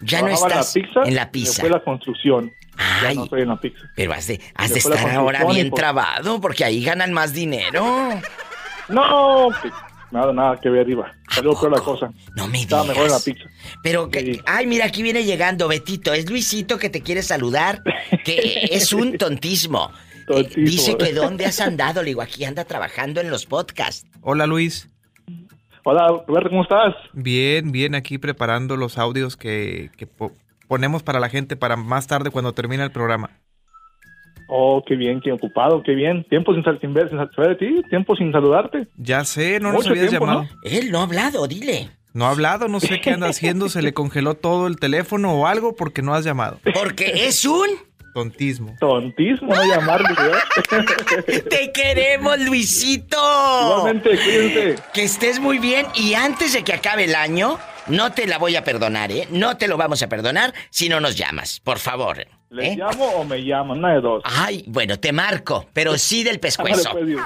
Ya no estás en la pizza. en la pizza. fue la construcción. Ya Ay. no estoy en la pizza. Pero has de, has de estar ahora bien por- trabado, porque ahí ganan más dinero. No, nada, nada que ver, Diva. Salió peor la cosa. No me Estaba mejor en la pizza. Pero que, ay, mira, aquí viene llegando Betito. Es Luisito que te quiere saludar, que (laughs) es un tontismo. Eh, dice que dónde has andado, le digo, aquí anda trabajando en los podcasts. Hola Luis. Hola Roberto, ¿cómo estás? Bien, bien, aquí preparando los audios que, que po- ponemos para la gente para más tarde cuando termine el programa. Oh, qué bien, qué ocupado, qué bien. Tiempo sin, sal- sin ver, sin saber de ti, tiempo sin saludarte. Ya sé, no nos habías tiempo, llamado. Él no ha hablado, dile. No ha hablado, no sé qué anda haciendo, se le congeló todo el teléfono o algo porque no has llamado. Porque es un... Tontismo. Tontismo, no llamarle, (laughs) ¡Te queremos, Luisito! Igualmente, cuídense. Que estés muy bien y antes de que acabe el año, no te la voy a perdonar, ¿eh? No te lo vamos a perdonar si no nos llamas, por favor. ¿Le ¿eh? llamo o me llaman? Una de dos. Ay, bueno, te marco, pero (laughs) sí del pescuezo. Pues. (laughs)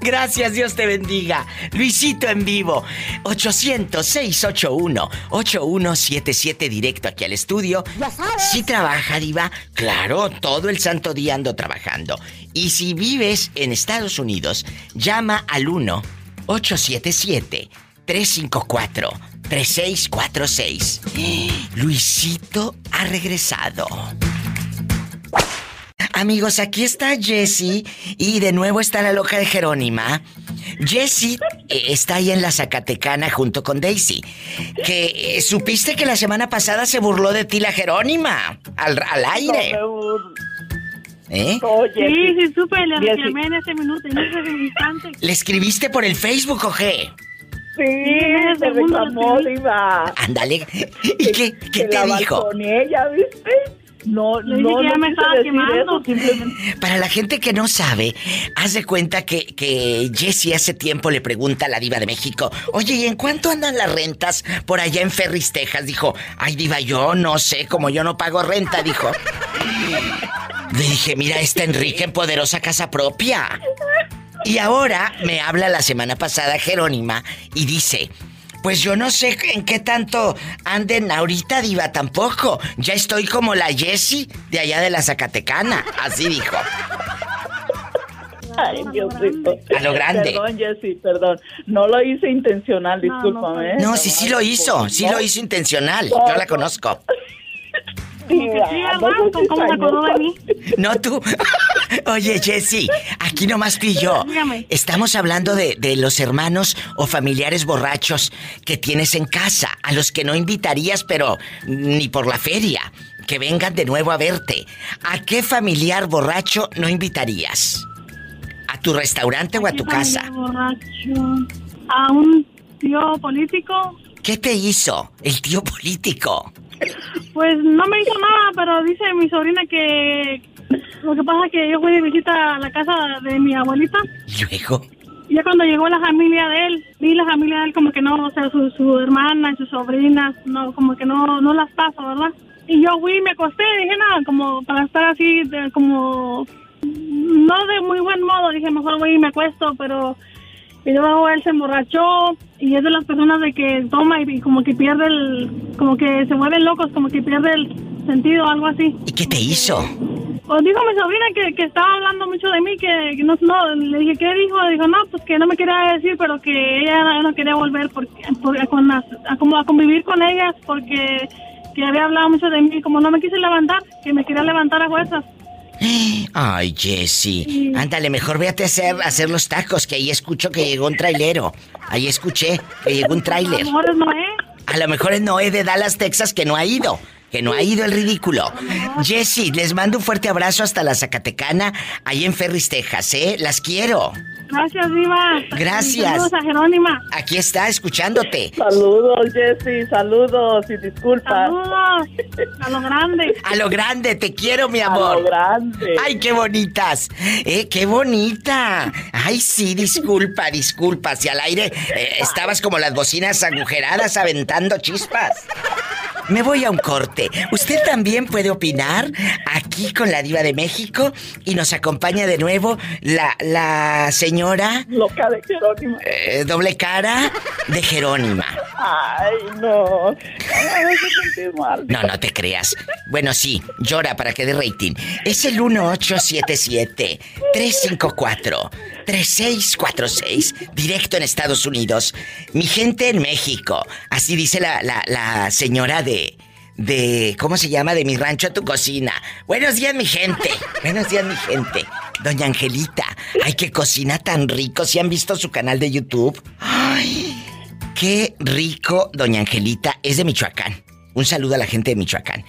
Gracias, Dios te bendiga. Luisito en vivo. 800-681-8177 directo aquí al estudio. Ya sabes. Si trabaja, Diva, claro, todo el santo día ando trabajando. Y si vives en Estados Unidos, llama al 1-877-354-3646. Luisito ha regresado. Amigos, aquí está Jessie y de nuevo está la loca de Jerónima. Jessie eh, está ahí en la Zacatecana junto con Daisy. Que eh, supiste que la semana pasada se burló de ti la Jerónima al, al aire. ¿Eh? Sí, sí, supe, le reclamé en ese minuto, en ese instante. ¿Le escribiste por el Facebook o qué? Sí, segundo reclamó. Diva. Ándale. ¿Y qué, qué Se te la dijo? No, no, que ya no me estaba quemando. eso, simplemente. Para la gente que no sabe, haz de cuenta que, que Jessie hace tiempo le pregunta a la diva de México, oye, ¿y en cuánto andan las rentas por allá en Ferris, Texas? Dijo, ay diva, yo no sé, como yo no pago renta, dijo. Le dije, mira, está Enrique en poderosa casa propia. Y ahora me habla la semana pasada Jerónima y dice, pues yo no sé en qué tanto anden ahorita, diva, tampoco. Ya estoy como la Jessie de allá de la Zacatecana. Así dijo. Ay, Diosito. A lo grande. Perdón, Jessy, perdón. No lo hice intencional, discúlpame. ¿eh? No, sí, sí lo hizo. Sí lo hizo intencional. Yo la conozco. (laughs) Sí, seas ¿Cómo se acordó de mí? No tú. (laughs) Oye, Jessie, aquí nomás tú y yo. Dígame. Estamos hablando de, de los hermanos o familiares borrachos que tienes en casa, a los que no invitarías, pero ni por la feria, que vengan de nuevo a verte. ¿A qué familiar borracho no invitarías? ¿A tu restaurante o a tu casa? borracho. A un tío político, ¿Qué te hizo el tío político? Pues no me hizo nada, pero dice mi sobrina que lo que pasa es que yo fui de visita a la casa de mi abuelita Y luego, ya cuando llegó la familia de él, vi la familia de él como que no, o sea, su, su hermana y sus sobrinas, no, como que no, no las paso, ¿verdad? Y yo fui y me acosté, dije nada, como para estar así, de, como, no de muy buen modo, dije mejor voy y me acuesto, pero y luego él se emborrachó y es de las personas de que toma y, y como que pierde el, como que se vuelven locos, como que pierde el sentido, algo así. ¿y qué te hizo? o dijo mi sobrina que, que estaba hablando mucho de mí, que, no, no, le dije, ¿qué dijo? Dijo, no, pues que no me quería decir, pero que ella no quería volver porque, con a, como a convivir con ellas porque que había hablado mucho de mí, como no me quise levantar, que me quería levantar a fuerzas. Ay, Jessy. Ándale, mejor véate a hacer, hacer los tacos, que ahí escucho que llegó un trailero. Ahí escuché que llegó un trailer. A lo mejor es Noé. A lo mejor es Noé de Dallas, Texas, que no ha ido. Que no ha ido el ridículo. Jessy, les mando un fuerte abrazo hasta la Zacatecana, ahí en Ferris, Texas, ¿eh? Las quiero. Gracias, Diva. Gracias. Saludos a Jerónima. Aquí está, escuchándote. Saludos, Jessy, saludos y disculpas. Saludos. A lo grande. A lo grande, te quiero, mi amor. A lo grande. Ay, qué bonitas. Eh, qué bonita. Ay, sí, disculpa, disculpa. Si al aire eh, estabas como las bocinas agujeradas aventando chispas. Me voy a un corte. Usted también puede opinar aquí con la diva de México y nos acompaña de nuevo la, la señora... Loca de Jerónima. Eh, doble cara de Jerónima. Ay, no. No, no te creas. Bueno, sí, llora para que dé rating. Es el 1877 354 3646, directo en Estados Unidos. Mi gente en México. Así dice la, la, señora de. De. ¿Cómo se llama? De mi rancho a tu cocina. Buenos días, mi gente. Buenos días, mi gente. Doña Angelita. Ay, qué cocina tan rico. ¿Si han visto su canal de YouTube? Ay. Qué rico, Doña Angelita. Es de Michoacán. Un saludo a la gente de Michoacán.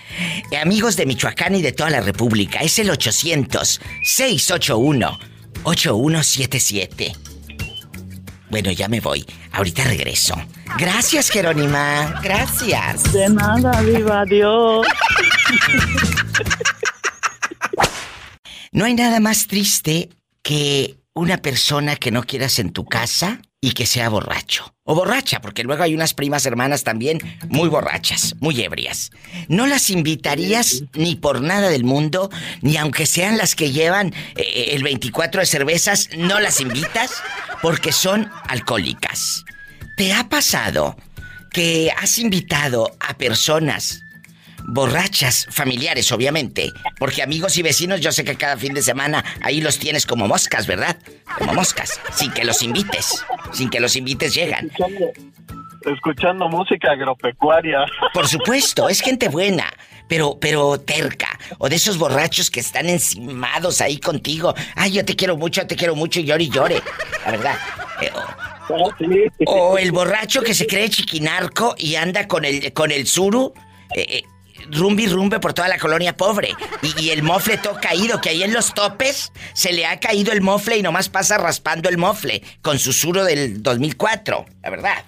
Eh, amigos de Michoacán y de toda la República. Es el 800 681 8177. Bueno, ya me voy. Ahorita regreso. Gracias, Jerónima. Gracias. De nada, viva Dios. No hay nada más triste que una persona que no quieras en tu casa y que sea borracho. O borracha, porque luego hay unas primas hermanas también muy borrachas, muy ebrias. No las invitarías ni por nada del mundo, ni aunque sean las que llevan eh, el 24 de cervezas, no las invitas porque son alcohólicas. ¿Te ha pasado que has invitado a personas borrachas, familiares, obviamente. Porque amigos y vecinos, yo sé que cada fin de semana ahí los tienes como moscas, ¿verdad? Como moscas, sin que los invites. Sin que los invites llegan. Escuchando, música agropecuaria. Por supuesto, es gente buena. Pero, pero terca. O de esos borrachos que están encimados ahí contigo. Ay, yo te quiero mucho, te quiero mucho y llore y llore. La verdad. Eh, o, el borracho que se cree chiquinarco y anda con el, con el suru. Eh, eh, rumbi rumbe por toda la colonia pobre. Y, el mofle todo caído, que ahí en los topes se le ha caído el mofle y nomás pasa raspando el mofle con susurro del 2004, la verdad.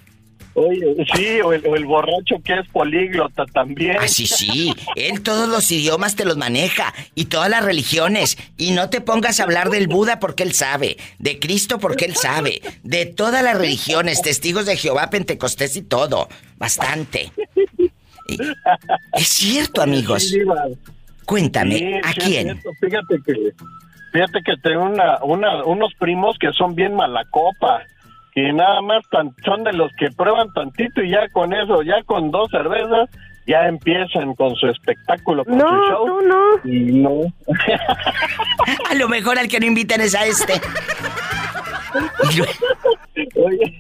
Oye, sí, o el, borracho que es políglota también. Ah, sí, sí. Él todos los idiomas te los maneja y todas las religiones. Y no te pongas a hablar del Buda porque él sabe, de Cristo porque él sabe, de todas las religiones, testigos de Jehová, Pentecostés y todo. Bastante. Es cierto, amigos. Cuéntame, ¿a quién? Fíjate que, fíjate que tengo una, unos primos que son bien malacopa, que nada más son de los que prueban tantito y ya con eso, ya con dos cervezas, ya empiezan con su espectáculo, con no, su show. No, no, Y no. (laughs) a lo mejor al que no invitan es a este. Oye,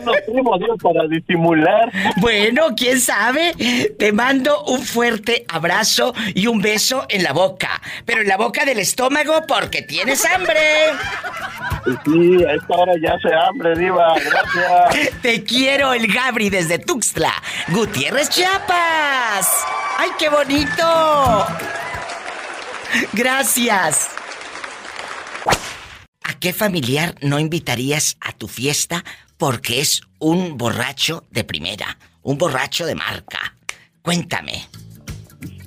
unos primos para disimular. Bueno, quién sabe. Te mando un fuerte abrazo y un beso en la boca. Pero en la boca del estómago porque tienes hambre. Sí, a esta hora ya hace hambre, Diva. Gracias. Te quiero, el Gabri desde Tuxtla. Gutiérrez Chiapas. ¡Ay, qué bonito! Gracias. ¿A qué familiar no invitarías a tu fiesta porque es un borracho de primera? Un borracho de marca. Cuéntame.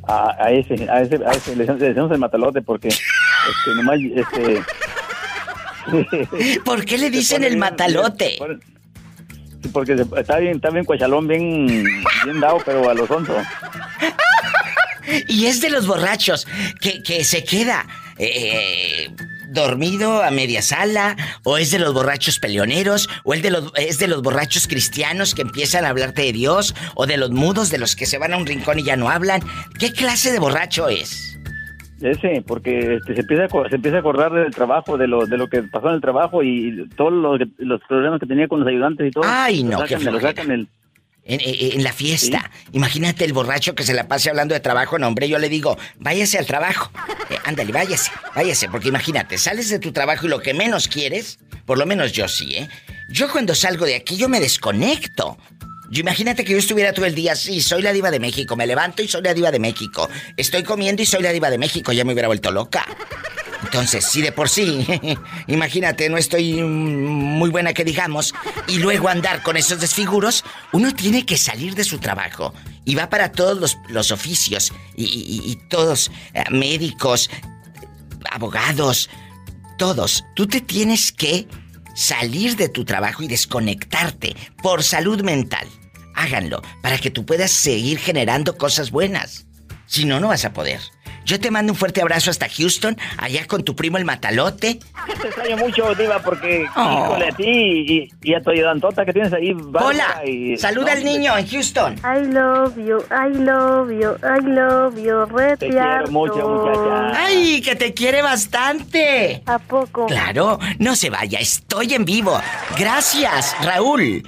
A, ese, a ese, a ese le, decimos el matalote porque este, nomás, este... (laughs) ¿Por qué le dicen el matalote? porque está bien, está bien cuachalón, bien, bien dado, pero a los onzo. (laughs) y es de los borrachos que, que se queda eh, dormido a media sala, o es de los borrachos peleoneros, o el de los, es de los borrachos cristianos que empiezan a hablarte de Dios, o de los mudos de los que se van a un rincón y ya no hablan. ¿Qué clase de borracho es? Ese, porque este, se empieza a, se empieza a acordar del trabajo, de lo de lo que pasó en el trabajo y todos los, los problemas que tenía con los ayudantes y todo. Ay, no, lo sacan el, en, la fiesta. Imagínate el borracho que se la pase hablando de trabajo. No, hombre, yo le digo, váyase al trabajo. Eh, ándale, váyase, váyase. Porque imagínate, sales de tu trabajo y lo que menos quieres, por lo menos yo sí, ¿eh? Yo cuando salgo de aquí, yo me desconecto. Yo imagínate que yo estuviera todo el día así, soy la diva de México, me levanto y soy la diva de México. Estoy comiendo y soy la diva de México, ya me hubiera vuelto loca. Entonces, si de por sí, (laughs) imagínate, no estoy muy buena que digamos, y luego andar con esos desfiguros, uno tiene que salir de su trabajo. Y va para todos los, oficios, y, todos, eh, médicos, abogados, todos. Tú te tienes que salir de tu trabajo y desconectarte por salud mental. Háganlo para que tú puedas seguir generando cosas buenas. Si no, no vas a poder. Yo te mando un fuerte abrazo hasta Houston, allá con tu primo el Matalote. Te extraño mucho, Diva, porque oh. híjole, a ti y, a tu ayudantota que tienes ahí. Hola, saluda al niño en Houston. I love you, I love you, I love you, Te quiero mucho, muchacha. Ay, que te quiere bastante. ¿A poco? Claro, no se vaya, estoy en vivo. Gracias, Raúl.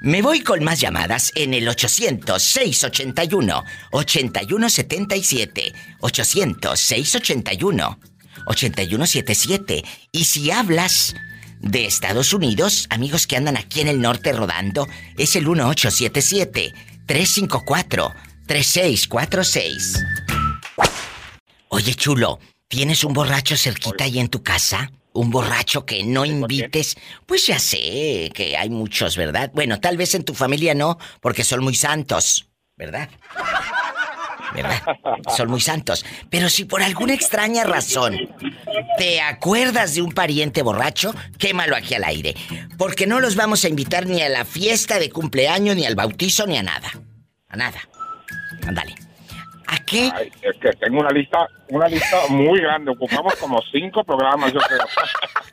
Me voy con más llamadas en el 800-681-8177. 800-681-8177. Y si hablas de Estados Unidos, amigos que andan aquí en el norte rodando, es el 1877-354-3646. Oye, chulo, ¿tienes un borracho cerquita ahí en tu casa? Un borracho que no invites, pues ya sé que hay muchos, ¿verdad? Bueno, tal vez en tu familia no, porque son muy santos, ¿verdad? ¿Verdad? Son muy santos. Pero si por alguna extraña razón te acuerdas de un pariente borracho, quémalo aquí al aire. Porque no los vamos a invitar ni a la fiesta de cumpleaños, ni al bautizo, ni a nada. A nada. Ándale. ¿A qué? es que tengo una lista, una lista muy grande. Ocupamos como cinco programas, yo creo. (laughs)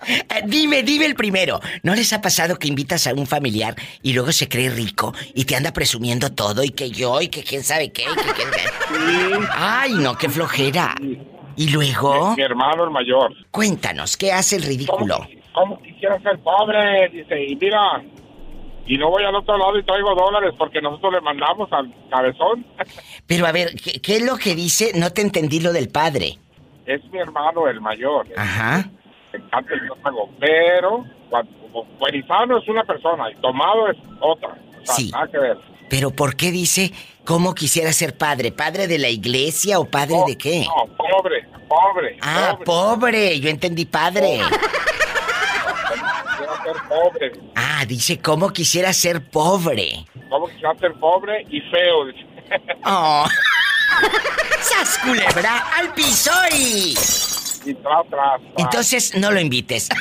Eh, dime, dime el primero. ¿No les ha pasado que invitas a un familiar y luego se cree rico y te anda presumiendo todo y que yo y que quién sabe qué y que quién sabe? Ay, no, qué flojera. ¿Y luego? Mi, hermano el mayor. Cuéntanos, ¿qué hace el ridículo? ¿Cómo, quisiera ser pobre? Dice, y mira, y no voy al otro lado y traigo dólares porque nosotros le mandamos al cabezón. Pero a ver, ¿qué, es lo que dice? No te entendí lo del padre. Es mi hermano, el mayor. Ajá. Me encanta el pero buenizano es una persona y tomado es otra. sí. Nada que ver. Pero ¿por qué dice cómo quisiera ser padre? ¿Padre de la iglesia o padre de qué? No, pobre, pobre. Ah, pobre. Yo entendí padre. Ser pobre. Ah, dice cómo quisiera ser pobre. Cómo quisiera ser pobre y feo. (laughs) Oh. (laughs) ¡Sas culebra al piso y... Y tras, tras, Entonces no lo invites. (laughs)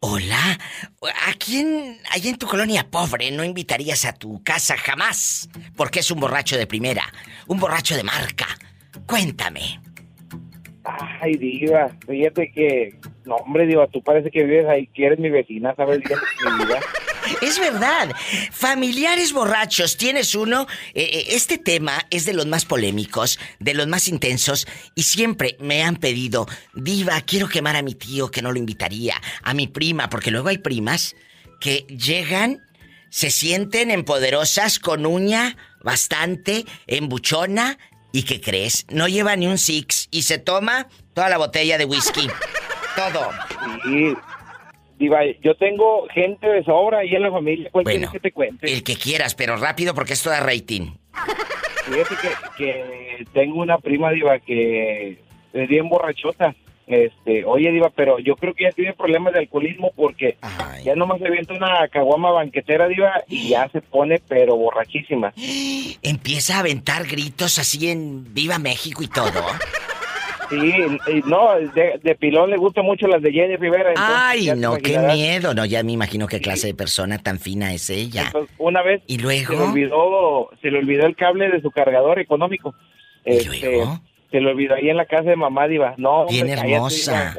Hola, ¿a quién allá en tu colonia pobre no invitarías a tu casa jamás? Porque es un borracho de primera, un borracho de marca. Cuéntame. Ay, Diva, fíjate que. No, hombre, Diva, tú parece que vives ahí, que eres mi vecina, ¿sabes? mi vida. (laughs) Es verdad. Familiares borrachos, ¿tienes uno? Eh, eh, este tema es de los más polémicos, de los más intensos, y siempre me han pedido, Diva, quiero quemar a mi tío que no lo invitaría, a mi prima, porque luego hay primas que llegan, se sienten empoderosas con uña bastante, embuchona, ¿Y qué crees? No lleva ni un six y se toma toda la botella de whisky. (laughs) Todo. Sí. Diva, yo tengo gente de sobra ahí en la familia. ¿Cuál bueno, que te cuente? El que quieras, pero rápido porque esto da rating. Fíjate que, que tengo una prima, Diva, que es bien borrachota. Este, oye, Diva, pero yo creo que ya tiene problemas de alcoholismo porque ya nomás le viento una caguama banquetera, Diva, y ya se pone, pero borrachísima. Empieza a aventar gritos así en Viva México y todo. Sí, no, de, pilón le gustan mucho las de Jenny Rivera. Ay, no, qué miedo. No, ya me imagino qué clase de persona tan fina es ella. una vez ¿Y luego? Se le, olvidó, se le olvidó el cable de su cargador económico. ¿Y este, luego? Se lo olvidó ahí en la casa de mamá, Diva. No, Bien hermosa.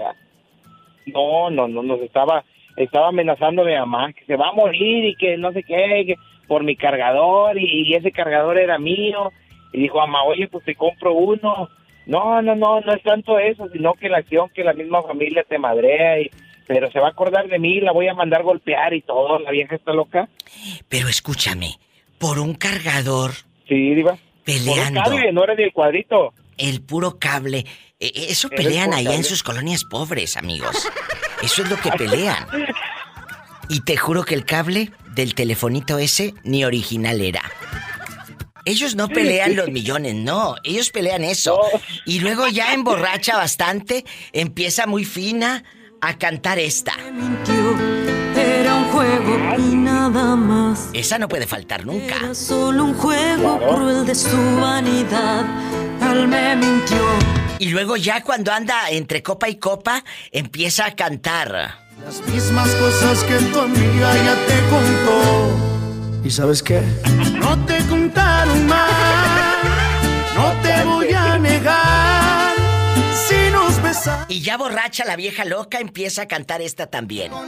no, no, no, nos estaba, estaba amenazando a mi mamá que se va a morir y que no sé qué. por mi cargador y, ese cargador era mío. Y dijo, mamá, oye, pues te compro uno. No, no, no, no es tanto eso, sino que la acción que la misma familia te madrea y pero se va a acordar de mí, la voy a mandar golpear y todo, la vieja está loca. Pero escúchame, por un cargador. Sí, diva. Peleando. Por un cable, no era ni el cuadrito. El puro cable. E, e, eso pelean allá en sus colonias pobres, amigos. (laughs) Eso es lo que pelean. Y te juro que el cable del telefonito ese ni original era. Ellos no pelean los millones, no. Ellos pelean eso. Y luego ya emborracha bastante, empieza muy fina a cantar esta. Un juego y nada más. Esa no puede faltar nunca. Era solo un juego cruel de su vanidad. Él me mintió. Y luego ya cuando anda entre copa y copa, empieza a cantar. Las mismas cosas que tu amiga ya te contó. ¿Y sabes qué? No te contaron más. No te voy a Y ya borracha la vieja loca empieza a cantar esta también. Tengo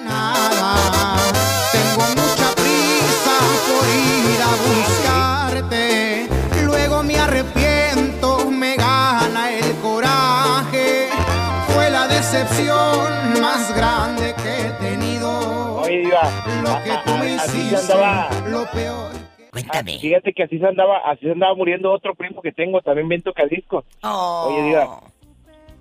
mucha prisa por ir a buscarte. Luego me arrepiento, me gana el coraje. Fue la decepción más grande que he tenido. Oye, Diva, Lo que tú me hiciste, andaba. lo peor. Cuéntame. Fíjate que así se andaba, así se andaba muriendo otro primo que tengo, también bien tocadiscos. Oh. Oye, Diva.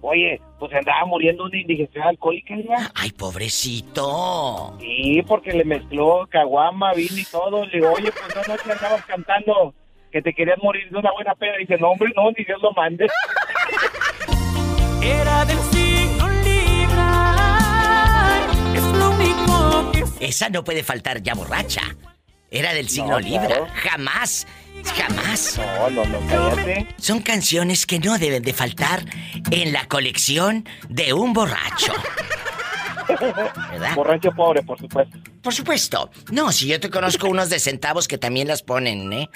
Oye, pues se andaba muriendo una indigestión alcohólica, Diva. Ay, pobrecito. Sí, porque le mezcló caguama, vino y todo. Le digo, oye, pues no noche andabas cantando que te querías morir de una buena peda. dice, no, hombre, no, ni Dios lo mande. (laughs) Era del signo Libra. Es lo único que Esa no puede faltar ya borracha. Era del signo No, Libra. claro. Jamás. Jamás. No, no, no, cállate. Son canciones que no deben de faltar en la colección de un borracho. (laughs) ¿Verdad? Borracho pobre, por supuesto. Por supuesto. No, si yo te conozco unos de centavos que también las ponen, ¿eh?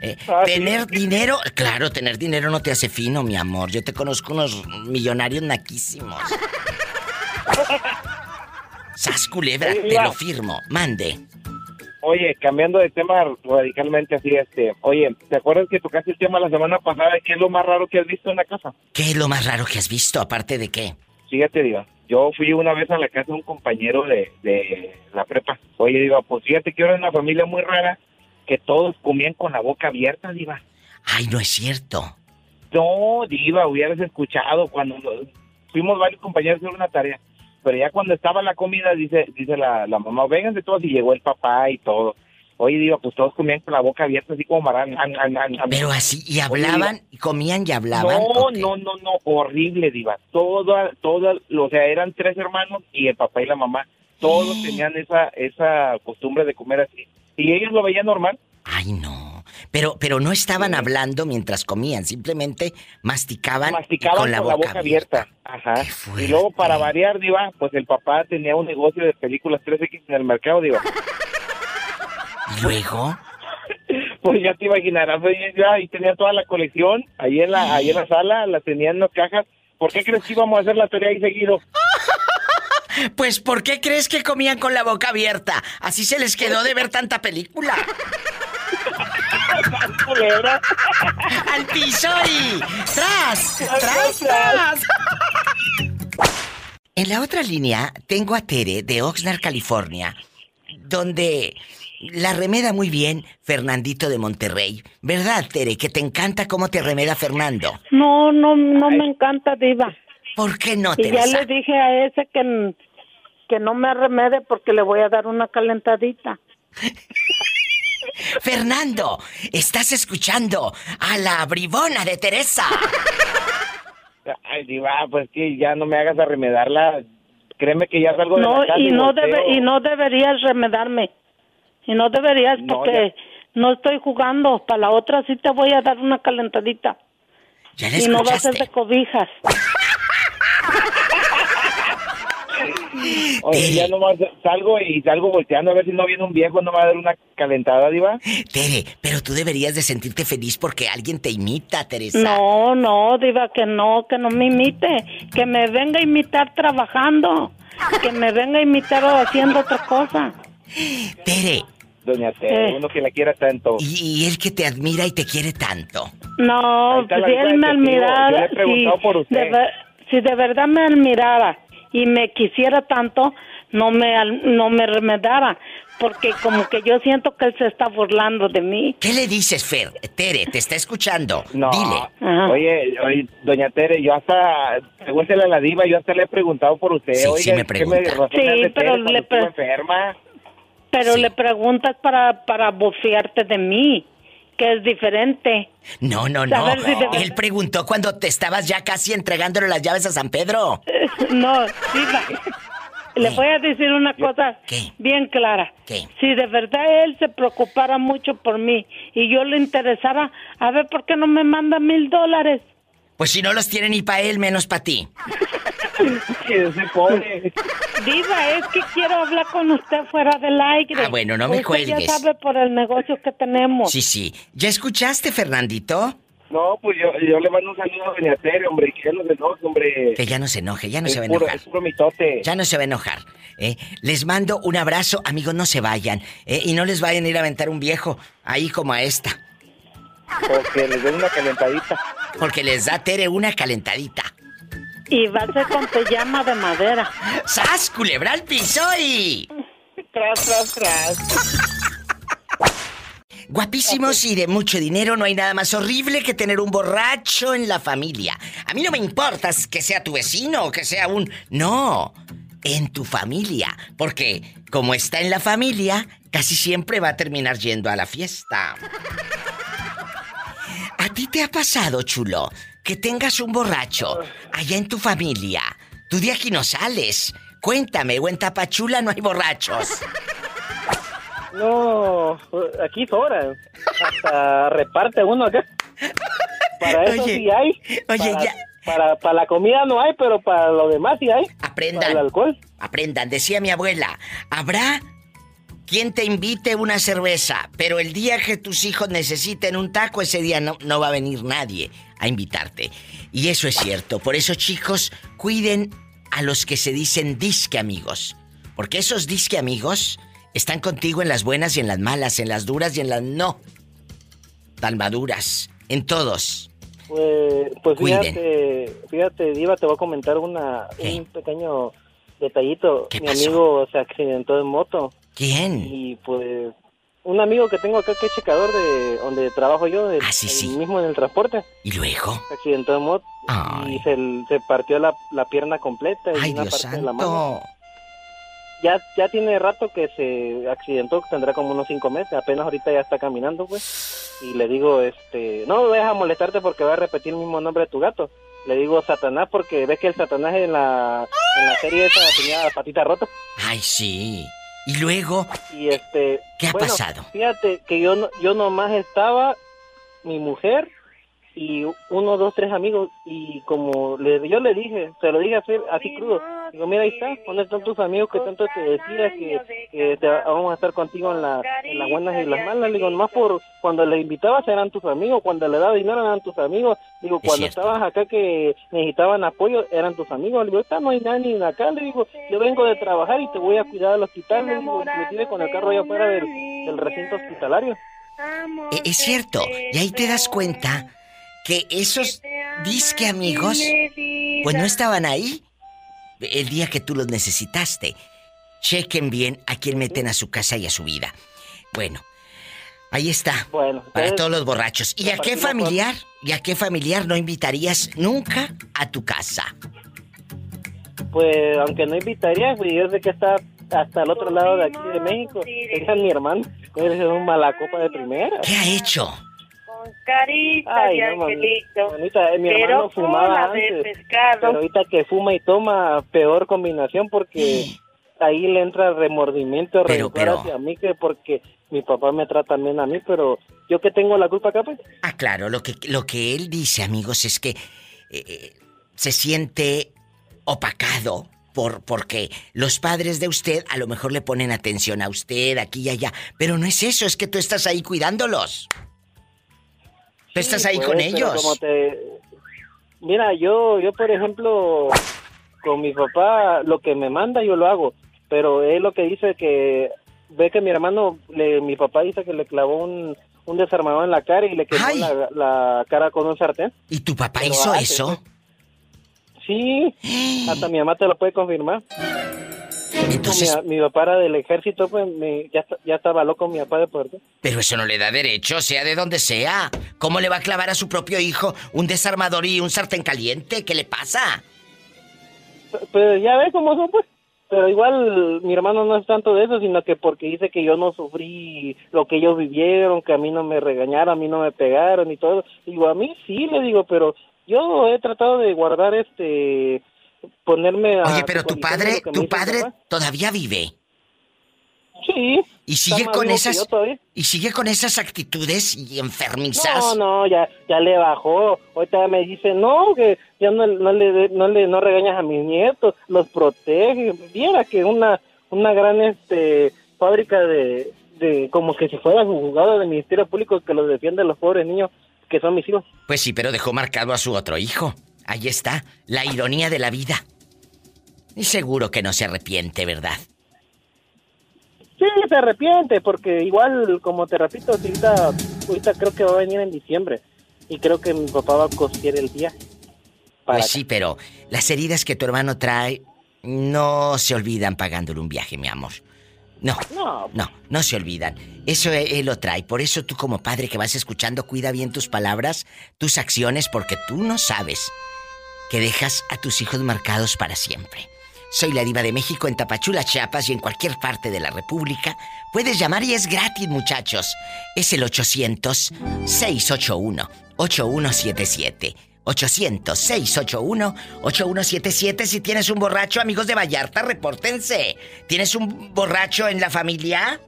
Eh, Ah, sí. tener dinero, claro, tener dinero no te hace fino, mi amor. Yo te conozco unos millonarios naquísimos. (laughs) Sas culebra, te lo firmo. Mande. Oye, cambiando de tema radicalmente así, este, oye, ¿te acuerdas que tocaste el tema la semana pasada? ¿Qué es lo más raro que has visto en la casa? ¿Qué es lo más raro que has visto, aparte de qué? Fíjate, Diva, yo fui una vez a la casa de un compañero de, de la prepa. Oye, Diva, pues fíjate que era una familia muy rara que todos comían con la boca abierta, Diva. Ay, no es cierto. No, Diva, hubieras escuchado cuando fuimos varios compañeros a hacer una tarea. Pero ya cuando estaba la comida, dice dice la, la mamá, vénganse todos y llegó el papá y todo. Oye, Diva, pues todos comían con la boca abierta, así como marán. an, an, an, an. Pero así, y Oye, hablaban, y comían y hablaban. no, no, no, no, horrible, Diva. Toda, toda, o sea, eran tres hermanos y el papá y la mamá. Todos tenían esa, esa costumbre de comer así. Y ellos lo veían normal. Ay, no. Pero, pero no estaban hablando mientras comían, simplemente masticaban, con la boca, abierta. Ajá. Y luego, para variar, Diva, pues el papá tenía un negocio de películas 3X en el mercado, Diva. ¿Y luego? (laughs) Pues ya te imaginarás, oye, ya, y tenía toda la colección ahí en la, ahí en la sala, la tenían en las cajas. ¿Por qué crees que íbamos a hacer la tarea ahí seguido? (laughs) Pues, ¿por qué crees que comían con la boca abierta? Así se les quedó de ver tanta película. (laughs) ¡Al piso y... ¡Tras! ¡Tras, tras! En la otra línea tengo a Tere de Oxnard, California, donde la remeda muy bien Fernandito de Monterrey. ¿Verdad, Tere? Que te encanta cómo te remeda Fernando. No, no, no me encanta, Diva. ¿Por qué no, Y ya le dije a ese que, que no me remede porque le voy a dar una calentadita. (laughs) Fernando, estás escuchando a la bribona de Teresa. Ay, Diva, pues que ya no me hagas arremedarla. Créeme que ya salgo de No, la casa y no volteo. debe, y no deberías remedarme. Y no deberías No, porque no estoy jugando. Para la otra sí te voy a dar una calentadita. Ya y no va a ser de cobijas. Oye, ya nomás salgo y salgo volteando a ver si no viene un viejo, no me va a dar una calentada, Diva. Tere, pero tú deberías de sentirte feliz porque alguien te imita, Teresa. No, no, Diva, que no, que no me imite. Que me venga a imitar trabajando. Que me venga a imitar o haciendo otra cosa. Tere, doña Tere, uno que la quiera tanto. ¿Y, él que te admira y te quiere tanto? No, si él me admirara, si, de verdad me admirara y me quisiera tanto, no me, no me remedara porque como que yo siento que él se está burlando de mí. ¿Qué le dices, Fer? Tere, te está escuchando. No. Dile. Oye, oye, doña Tere, yo hasta, pregúntele a la diva, yo hasta le he preguntado por usted. Sí, sí me pregunta. sí, pero le enferma? Pero le preguntas para, para bofearte de mí que es diferente. No, no, no. Él preguntó cuando te estabas ya casi entregándole las llaves a San Pedro. (laughs) no, diva. Le voy a decir una cosa bien clara. Si de verdad él se preocupara mucho por mí y yo le interesara, a ver por qué no me manda mil dólares. Pues si no los tiene ni para él, menos para ti. (laughs) (laughs) Diva, es que quiero hablar con usted fuera del aire. Ah, bueno, no me usted ya sabe por el negocio que tenemos. Sí, sí. ¿Ya escuchaste, Fernandito? No, pues yo, yo le mando un saludo a Doña Tere, hombre, que ya no se enoje, hombre. Que ya no se enoje, ya no se va a enojar. Es puro mitote. Ya no se va a enojar. ¿eh? Les mando un abrazo, amigos, no se vayan. ¿eh? Y no les vayan a ir a aventar un viejo ahí como a esta. Porque les den una calentadita. Porque les da Tere una calentadita. Y va a ser con pijama de madera. ¡Sas, culebra al piso y... Tras, tras, tras. Guapísimos y de mucho dinero, no hay nada más horrible que tener un borracho en la familia. A mí no me importa que sea tu vecino o que sea un... No, en tu familia. Porque como está en la familia, casi siempre va a terminar yendo a la fiesta. ¿A ti te ha pasado, chulo, que tengas un borracho allá en tu familia? Tú de aquí no sales. Cuéntame, o en Tapachula no hay borrachos. No, aquí sobra. Hasta reparte uno acá. Para eso sí hay. Oye, para, ya. Para, la comida no hay, pero para lo demás sí hay. Aprendan. Para el alcohol. Aprendan. Decía mi abuela, habrá quien te invite una cerveza, pero el día que tus hijos necesiten un taco, ese día no, no va a venir nadie a invitarte. Y eso es cierto. Por eso, chicos, cuiden a los que se dicen disque amigos. Porque esos disque amigos están contigo en las buenas y en las malas, en las duras y en las no tan maduras, en todos. Pues, pues fíjate, fíjate, Diva, te voy a comentar una, un pequeño detallito. Mi amigo se accidentó en moto. ¿Quién? Y pues un amigo que tengo acá que es checador de donde trabajo yo, de, ah, mismo en el transporte. ¿Y luego? Se accidentó en moto y se, se, partió la, la pierna completa y Ay, una Dios parte de la mano ya, ya tiene rato que se accidentó, tendrá como unos cinco meses, apenas ahorita ya está caminando, pues. Y le digo, este, no me vayas a molestarte porque va a repetir el mismo nombre de tu gato. Le digo Satanás porque ves que el Satanás en la, en la serie esa tenía la patita rota. Ay, sí. Y luego, y este, ¿qué ha pasado? Fíjate que yo, no, yo nomás estaba, mi mujer y uno, dos, tres amigos y como le, yo le dije, se lo dije así, así crudo, digo, mira ahí está, ¿dónde están tus amigos que tanto te decía que, te, vamos a estar contigo en, la, en las buenas y las malas? digo, nomás por cuando le invitabas eran tus amigos, cuando le daba dinero eran tus amigos, digo, cuando estabas acá que necesitaban apoyo eran tus amigos, le digo, está no hay nadie acá, le digo, yo vengo de trabajar y te voy a cuidar al hospital, le digo, me con el carro allá afuera del, del recinto hospitalario. E, es cierto, y ahí te das cuenta que esos disque amigos, pues no estaban ahí el día que tú los necesitaste. Chequen bien a quién meten a su casa y a su vida. Bueno, ahí está. Bueno, para todos los borrachos. ¿Y a qué familiar? ¿Y a qué familiar no invitarías nunca a tu casa? Pues aunque no invitaría, pues yo sé que está hasta el otro lado de aquí de México. Es mi hermano. Es un malacopa de primera. ¿Qué ha hecho? Carita y angelito. Eh, mi hermano fumaba antes, pero ahorita que fuma y toma, peor combinación porque ahí le entra remordimiento, pero, hacia mí que porque mi papá me trata bien a mí, pero yo que tengo la culpa acá, pues. Ah, claro, lo que, lo que él dice, amigos, es que eh, se siente opacado por, porque los padres de usted a lo mejor le ponen atención a usted aquí y allá, pero no es eso, es que tú estás ahí cuidándolos estás ahí con pues, ellos. Mira, yo, yo por ejemplo, con mi papá, lo que me manda yo lo hago, pero él lo que dice que ve que mi hermano, le, mi papá dice que le clavó un, un desarmador en la cara y le quemó la, cara con un sartén. ¿Y tu papá hizo eso? Sí, (gasps) hasta mi mamá te lo puede confirmar. Entonces, mi, papá era del ejército, pues ya, ya, estaba loco mi papá de puerto. Pero eso no le da derecho, sea de donde sea. ¿Cómo le va a clavar a su propio hijo un desarmador y un sartén caliente? ¿Qué le pasa? Pues ya ves cómo son, pues. Pero igual mi hermano no es tanto de eso, sino que porque dice que yo no sufrí lo que ellos vivieron, que a mí no me regañaron, a mí no me pegaron y todo. Digo, a mí sí, le digo, pero yo he tratado de guardar este ponerme a Oye, pero tu padre, tu padre todavía vive. Sí. Y sigue con esas y sigue con esas actitudes y enfermizas. No, no, ya ya le bajó. Ahorita me dice, "No, que ya no, no le no le no regañas a mis nietos, los protege." Viera que una una gran este fábrica de de como que si fuera juzgado del Ministerio Público que los defiende a los pobres niños que son mis hijos. Pues sí, pero dejó marcado a su otro hijo. Ahí está, la ironía de la vida. Y seguro que no se arrepiente, ¿verdad? Sí, se arrepiente, porque igual, como te repito, ahorita, ahorita creo que va a venir en diciembre. Y creo que mi papá va a costear el día. Pues sí, pero las heridas que tu hermano trae no se olvidan pagándole un viaje, mi amor. No, no, no, no se olvidan. Eso él, lo trae. Por eso tú como padre que vas escuchando, cuida bien tus palabras, tus acciones, porque tú no sabes que dejas a tus hijos marcados para siempre. Soy la diva de México en Tapachula, Chiapas y en cualquier parte de la República. Puedes llamar y es gratis, muchachos. Es el 800-681-8177. 800-681-8177. Si tienes un borracho, amigos de Vallarta, repórtense. ¿Tienes un borracho en la familia?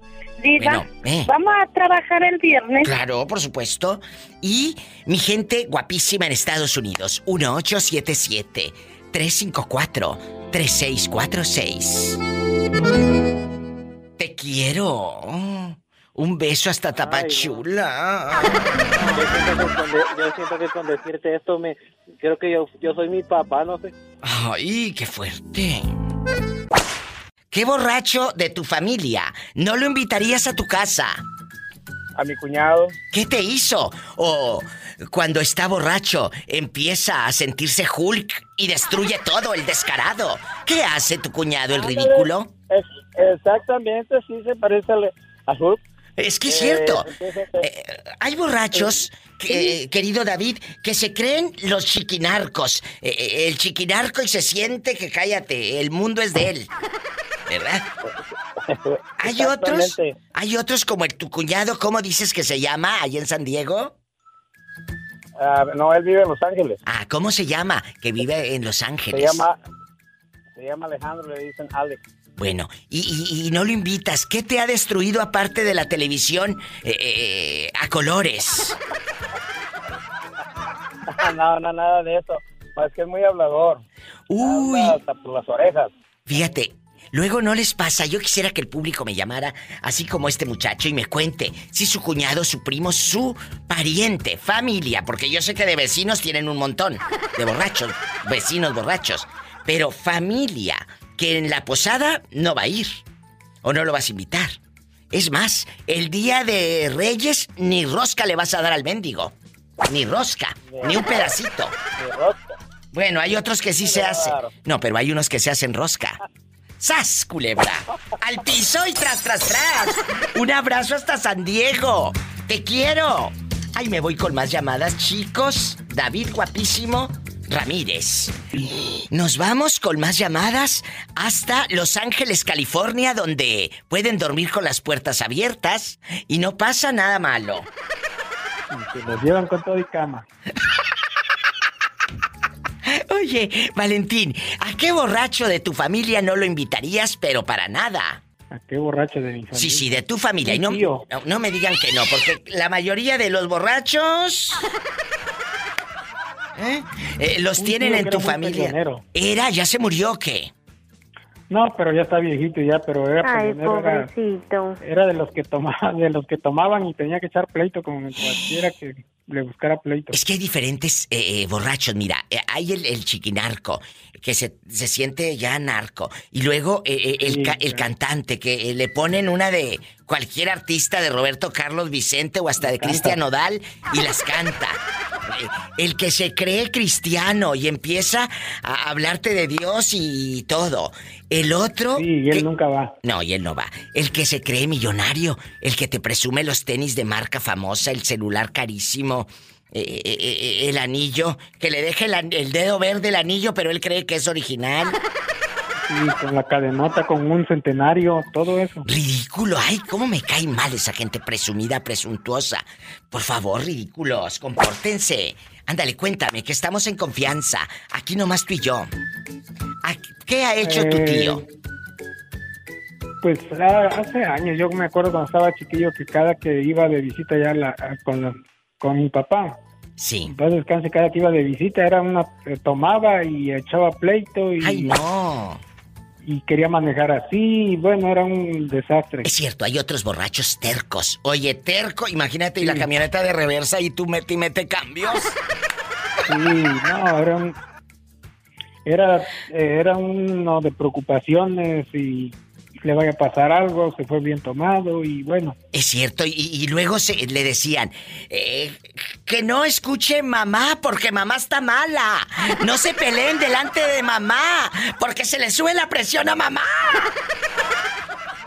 Diva, eh. vamos a trabajar el viernes. Claro, por supuesto. Y mi gente guapísima en Estados Unidos, 1877 354 3646. Te quiero. Un beso hasta Tapachula. Yo siento que con decirte esto me creo que yo, yo soy mi papá, no sé. Ay, qué fuerte. ¿Qué borracho de tu familia no lo invitarías a tu casa? A mi cuñado. ¿Qué te hizo? O cuando está borracho empieza a sentirse Hulk y destruye todo el descarado. ¿Qué hace tu cuñado el ridículo? exactamente, sí se parece a Hulk. Es que es cierto. Eh, eh, hay borrachos, querido David, que se creen los chiquinarcos. Eh, el chiquinarco y se siente que cállate, el mundo es de él. ¿Verdad? (laughs) Hay otros, hay otros como el tu cuñado, ¿cómo dices que se llama ahí en San Diego? Ah, no, él vive en Los Ángeles. Ah, ¿cómo se llama? Que vive en Los Ángeles. Se llama, se llama Alejandro, le dicen Alex. Bueno, y, no lo invitas. ¿Qué te ha destruido aparte de la televisión eh, eh, a colores? (laughs) no, no, nada de eso. Es que es muy hablador. Uy. Hasta por las orejas. Fíjate, Luego no les pasa, yo quisiera que el público me llamara así como este muchacho y me cuente si su cuñado, su primo, su pariente, familia, porque yo sé que de vecinos tienen un montón, de borrachos, vecinos borrachos, pero familia que en la posada no va a ir o no lo vas a invitar. Es más, el día de Reyes ni rosca le vas a dar al mendigo. Ni rosca, ni un pedacito. Bueno, hay otros que sí se hacen. No, pero hay unos que se hacen rosca. ¡Sas, culebra! ¡Al piso y tras, tras, tras! ¡Un abrazo hasta San Diego! ¡Te quiero! Ay, me voy con más llamadas, chicos. David guapísimo Ramírez. Nos vamos con más llamadas hasta Los Ángeles, California, donde pueden dormir con las puertas abiertas y no pasa nada malo. Se los llevan con todo y cama. (laughs) Oye, Valentín, ¿a qué borracho de tu familia no lo invitarías, pero para nada? ¿A qué borracho de mi familia? Sí, sí, de tu familia. Y no, no, me digan que no, porque la mayoría de los borrachos. (laughs) ¿eh? Eh, los tienen en tu familia. ¿Era? ¿Ya se murió o qué? No, pero ya está viejito ya, pero era Ay, pobrecito. Era, de los que tomaban, (laughs) de los que tomaban y tenía que echar pleito con cualquiera que le buscara pleito. Es que hay diferentes eh, eh, borrachos, mira, hay el, chiquinarco, que se, siente ya narco, y luego el, el, cantante, que le ponen una de cualquier artista de Roberto Carlos Vicente o hasta de Cristian Odal y las canta. El que se cree cristiano y empieza a hablarte de Dios y todo. El otro. Sí, y él nunca va. No, y él no va. El que se cree millonario, el que te presume los tenis de marca famosa, el celular carísimo, eh, eh, eh, el anillo, que le deje el, dedo verde el anillo, pero él cree que es original. Sí, con la cadenota, con un centenario, todo eso. Ridículo, ay, cómo me cae mal esa gente presumida, presuntuosa. Por favor, ridículos, compórtense. Ándale, cuéntame, que estamos en confianza. Aquí nomás tú y yo. ¿Qué ha hecho tu tío? Pues hace años, yo me acuerdo cuando estaba chiquillo que cada que iba de visita ya la, con, con mi papá. Sí. Entonces, descanse, cada que iba de visita era una. Eh, tomaba y echaba pleito y. ¡Ay, no! Y quería manejar así, y bueno, era un desastre. Es cierto, hay otros borrachos tercos. Oye, terco, imagínate, y la camioneta de reversa y tú mete y mete cambios. Sí, no, era un. Era, eh, era uno de preocupaciones y le vaya a pasar algo, se fue bien tomado y bueno. Es cierto, y, luego se, le decían eh, que no escuche mamá porque mamá está mala. No se peleen delante de mamá porque se le sube la presión a mamá.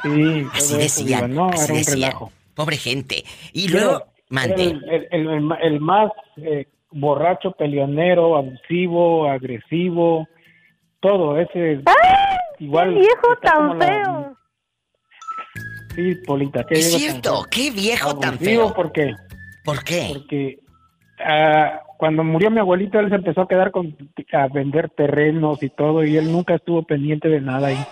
Sí, así decían. no, era un relajo. Pobre gente. Y luego, mande. El, más eh, borracho, peleonero, abusivo, agresivo, todo ese igual. ¡Qué viejo tan feo! Sí, Polita, qué Es cierto, qué viejo tan feo. ¿Por qué? ¿Por qué? Porque ah, cuando murió mi abuelito, él se empezó a quedar con, a vender terrenos y todo, y él nunca estuvo pendiente de nada ahí.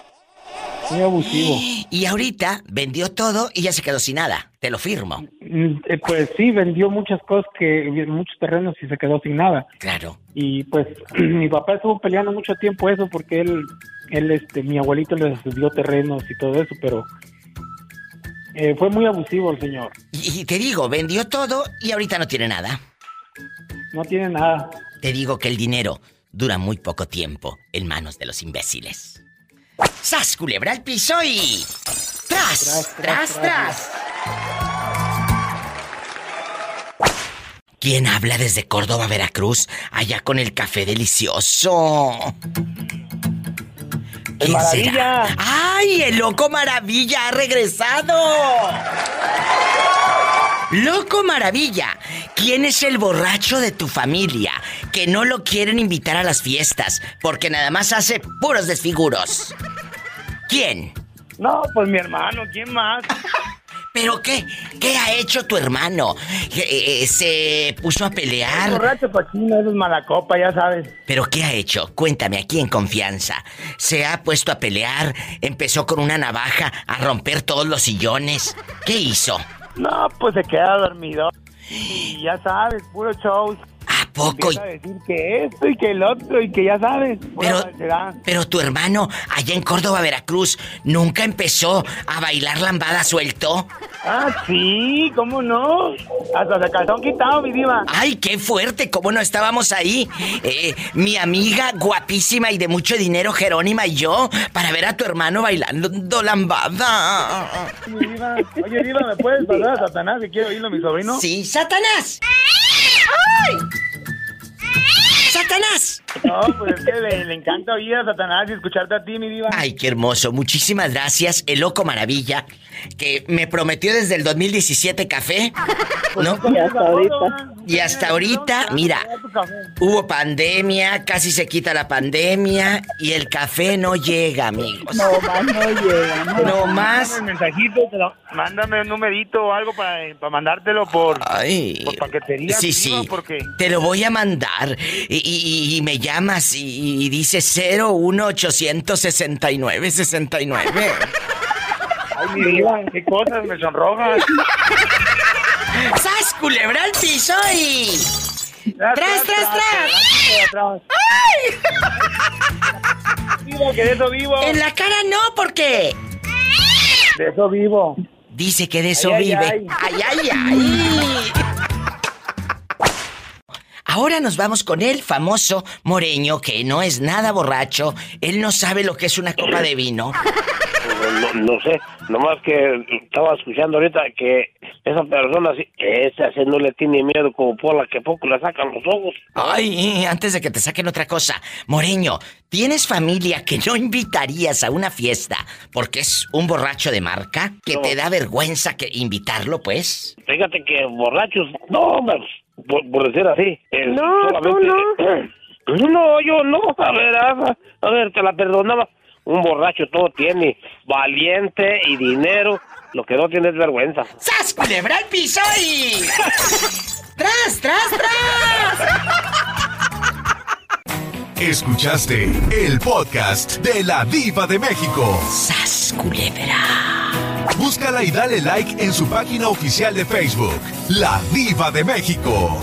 Muy abusivo. (gasps) Y ahorita vendió todo y ya se quedó sin nada. Te lo firmo. Mm, eh, pues sí, vendió muchas cosas, que muchos terrenos y se quedó sin nada. Claro. Y pues (clears throat) mi papá estuvo peleando mucho tiempo eso porque él, él este, mi abuelito le dio terrenos y todo eso, pero eh, fue muy abusivo el señor. Y, te digo, vendió todo y ahorita no tiene nada. No tiene nada. Te digo que el dinero dura muy poco tiempo en manos de los imbéciles. ¡Sas, culebra al piso y... ¡Tras, tras, tras! ¿Quién habla desde Córdoba, Veracruz, allá con el café delicioso? ¿Quién maravilla. ¡Ay, el loco maravilla ha regresado! Loco Maravilla, ¿quién es el borracho de tu familia que no lo quieren invitar a las fiestas porque nada más hace puros desfiguros? ¿Quién? No, pues mi hermano, ¿quién más? (laughs) ¿Pero qué? ¿Qué ha hecho tu hermano? Eh, eh, ¿Se puso a pelear? El borracho cochino, es mala copa, ya sabes. ¿Pero qué ha hecho? Cuéntame aquí en confianza. ¿Se ha puesto a pelear? ¿Empezó con una navaja a romper todos los sillones? ¿Qué hizo? No, pues se queda dormido. Y ya sabes, puro show. ¿A poco? a decir que esto y que el otro y que ya sabes. Pero, pero tu hermano, allá en Córdoba, Veracruz, ¿nunca empezó a bailar lambada suelto? Ah, sí, ¿cómo no? Hasta se calzón quitado, mi diva. Ay, qué fuerte, ¿cómo no estábamos ahí? Eh, mi amiga guapísima y de mucho dinero, Jerónima y yo, para ver a tu hermano bailando lambada. Mi diva. Oye, diva, ¿me puedes pasar a Satanás que quiero oírlo, mi sobrino? Sí, Satanás. ¡Ay! ¡Satanás! No, pues es que le, encanta oír a Satanás y escucharte a ti, mi diva. Ay, qué hermoso. Muchísimas gracias, el loco maravilla, que me prometió desde el 2017 café, ¿no? Y hasta ahorita. Y hasta ahorita, mira, hubo pandemia, casi se quita la pandemia y el café no llega, amigos. No más no llega. No, más. Un mensajito, mándame un numerito o algo para, mandártelo por, Ay, por paquetería. Sí, sí. Te lo voy a mandar y, me llamas y, dice 01869 69. Ay, mi vida, qué cosas me sonrojas. ¡Sas, culebra al piso y... ¡Tras, tras, tras! ¡Ay! Mira, que de eso vivo. En la cara no, ¿por qué? De eso vivo. Dice que de eso vive. Ay, ay, ay. Ahora nos vamos con el famoso Moreño, que no es nada borracho. Él no sabe lo que es una copa de vino. No, no, sé, nomás que estaba escuchando ahorita que esa persona, esa no le tiene miedo como por la que poco le sacan los ojos. Ay, antes de que te saquen otra cosa, Moreño, ¿tienes familia que no invitarías a una fiesta porque es un borracho de marca? ¿Que te da vergüenza que invitarlo, pues? Fíjate que borrachos, no, por, decir así. no, tú no. (clears throat) No, yo no, a ver, a ver, te la perdonaba un borracho todo tiene, valiente y dinero. Lo que no tiene es vergüenza. ¡Sas, culebra el piso y... (laughs) ¡Tras, tras, tras! Escuchaste el podcast de la Diva de México. ¡Sas, culebra! Búscala y dale like en su página oficial de Facebook, La Diva de México.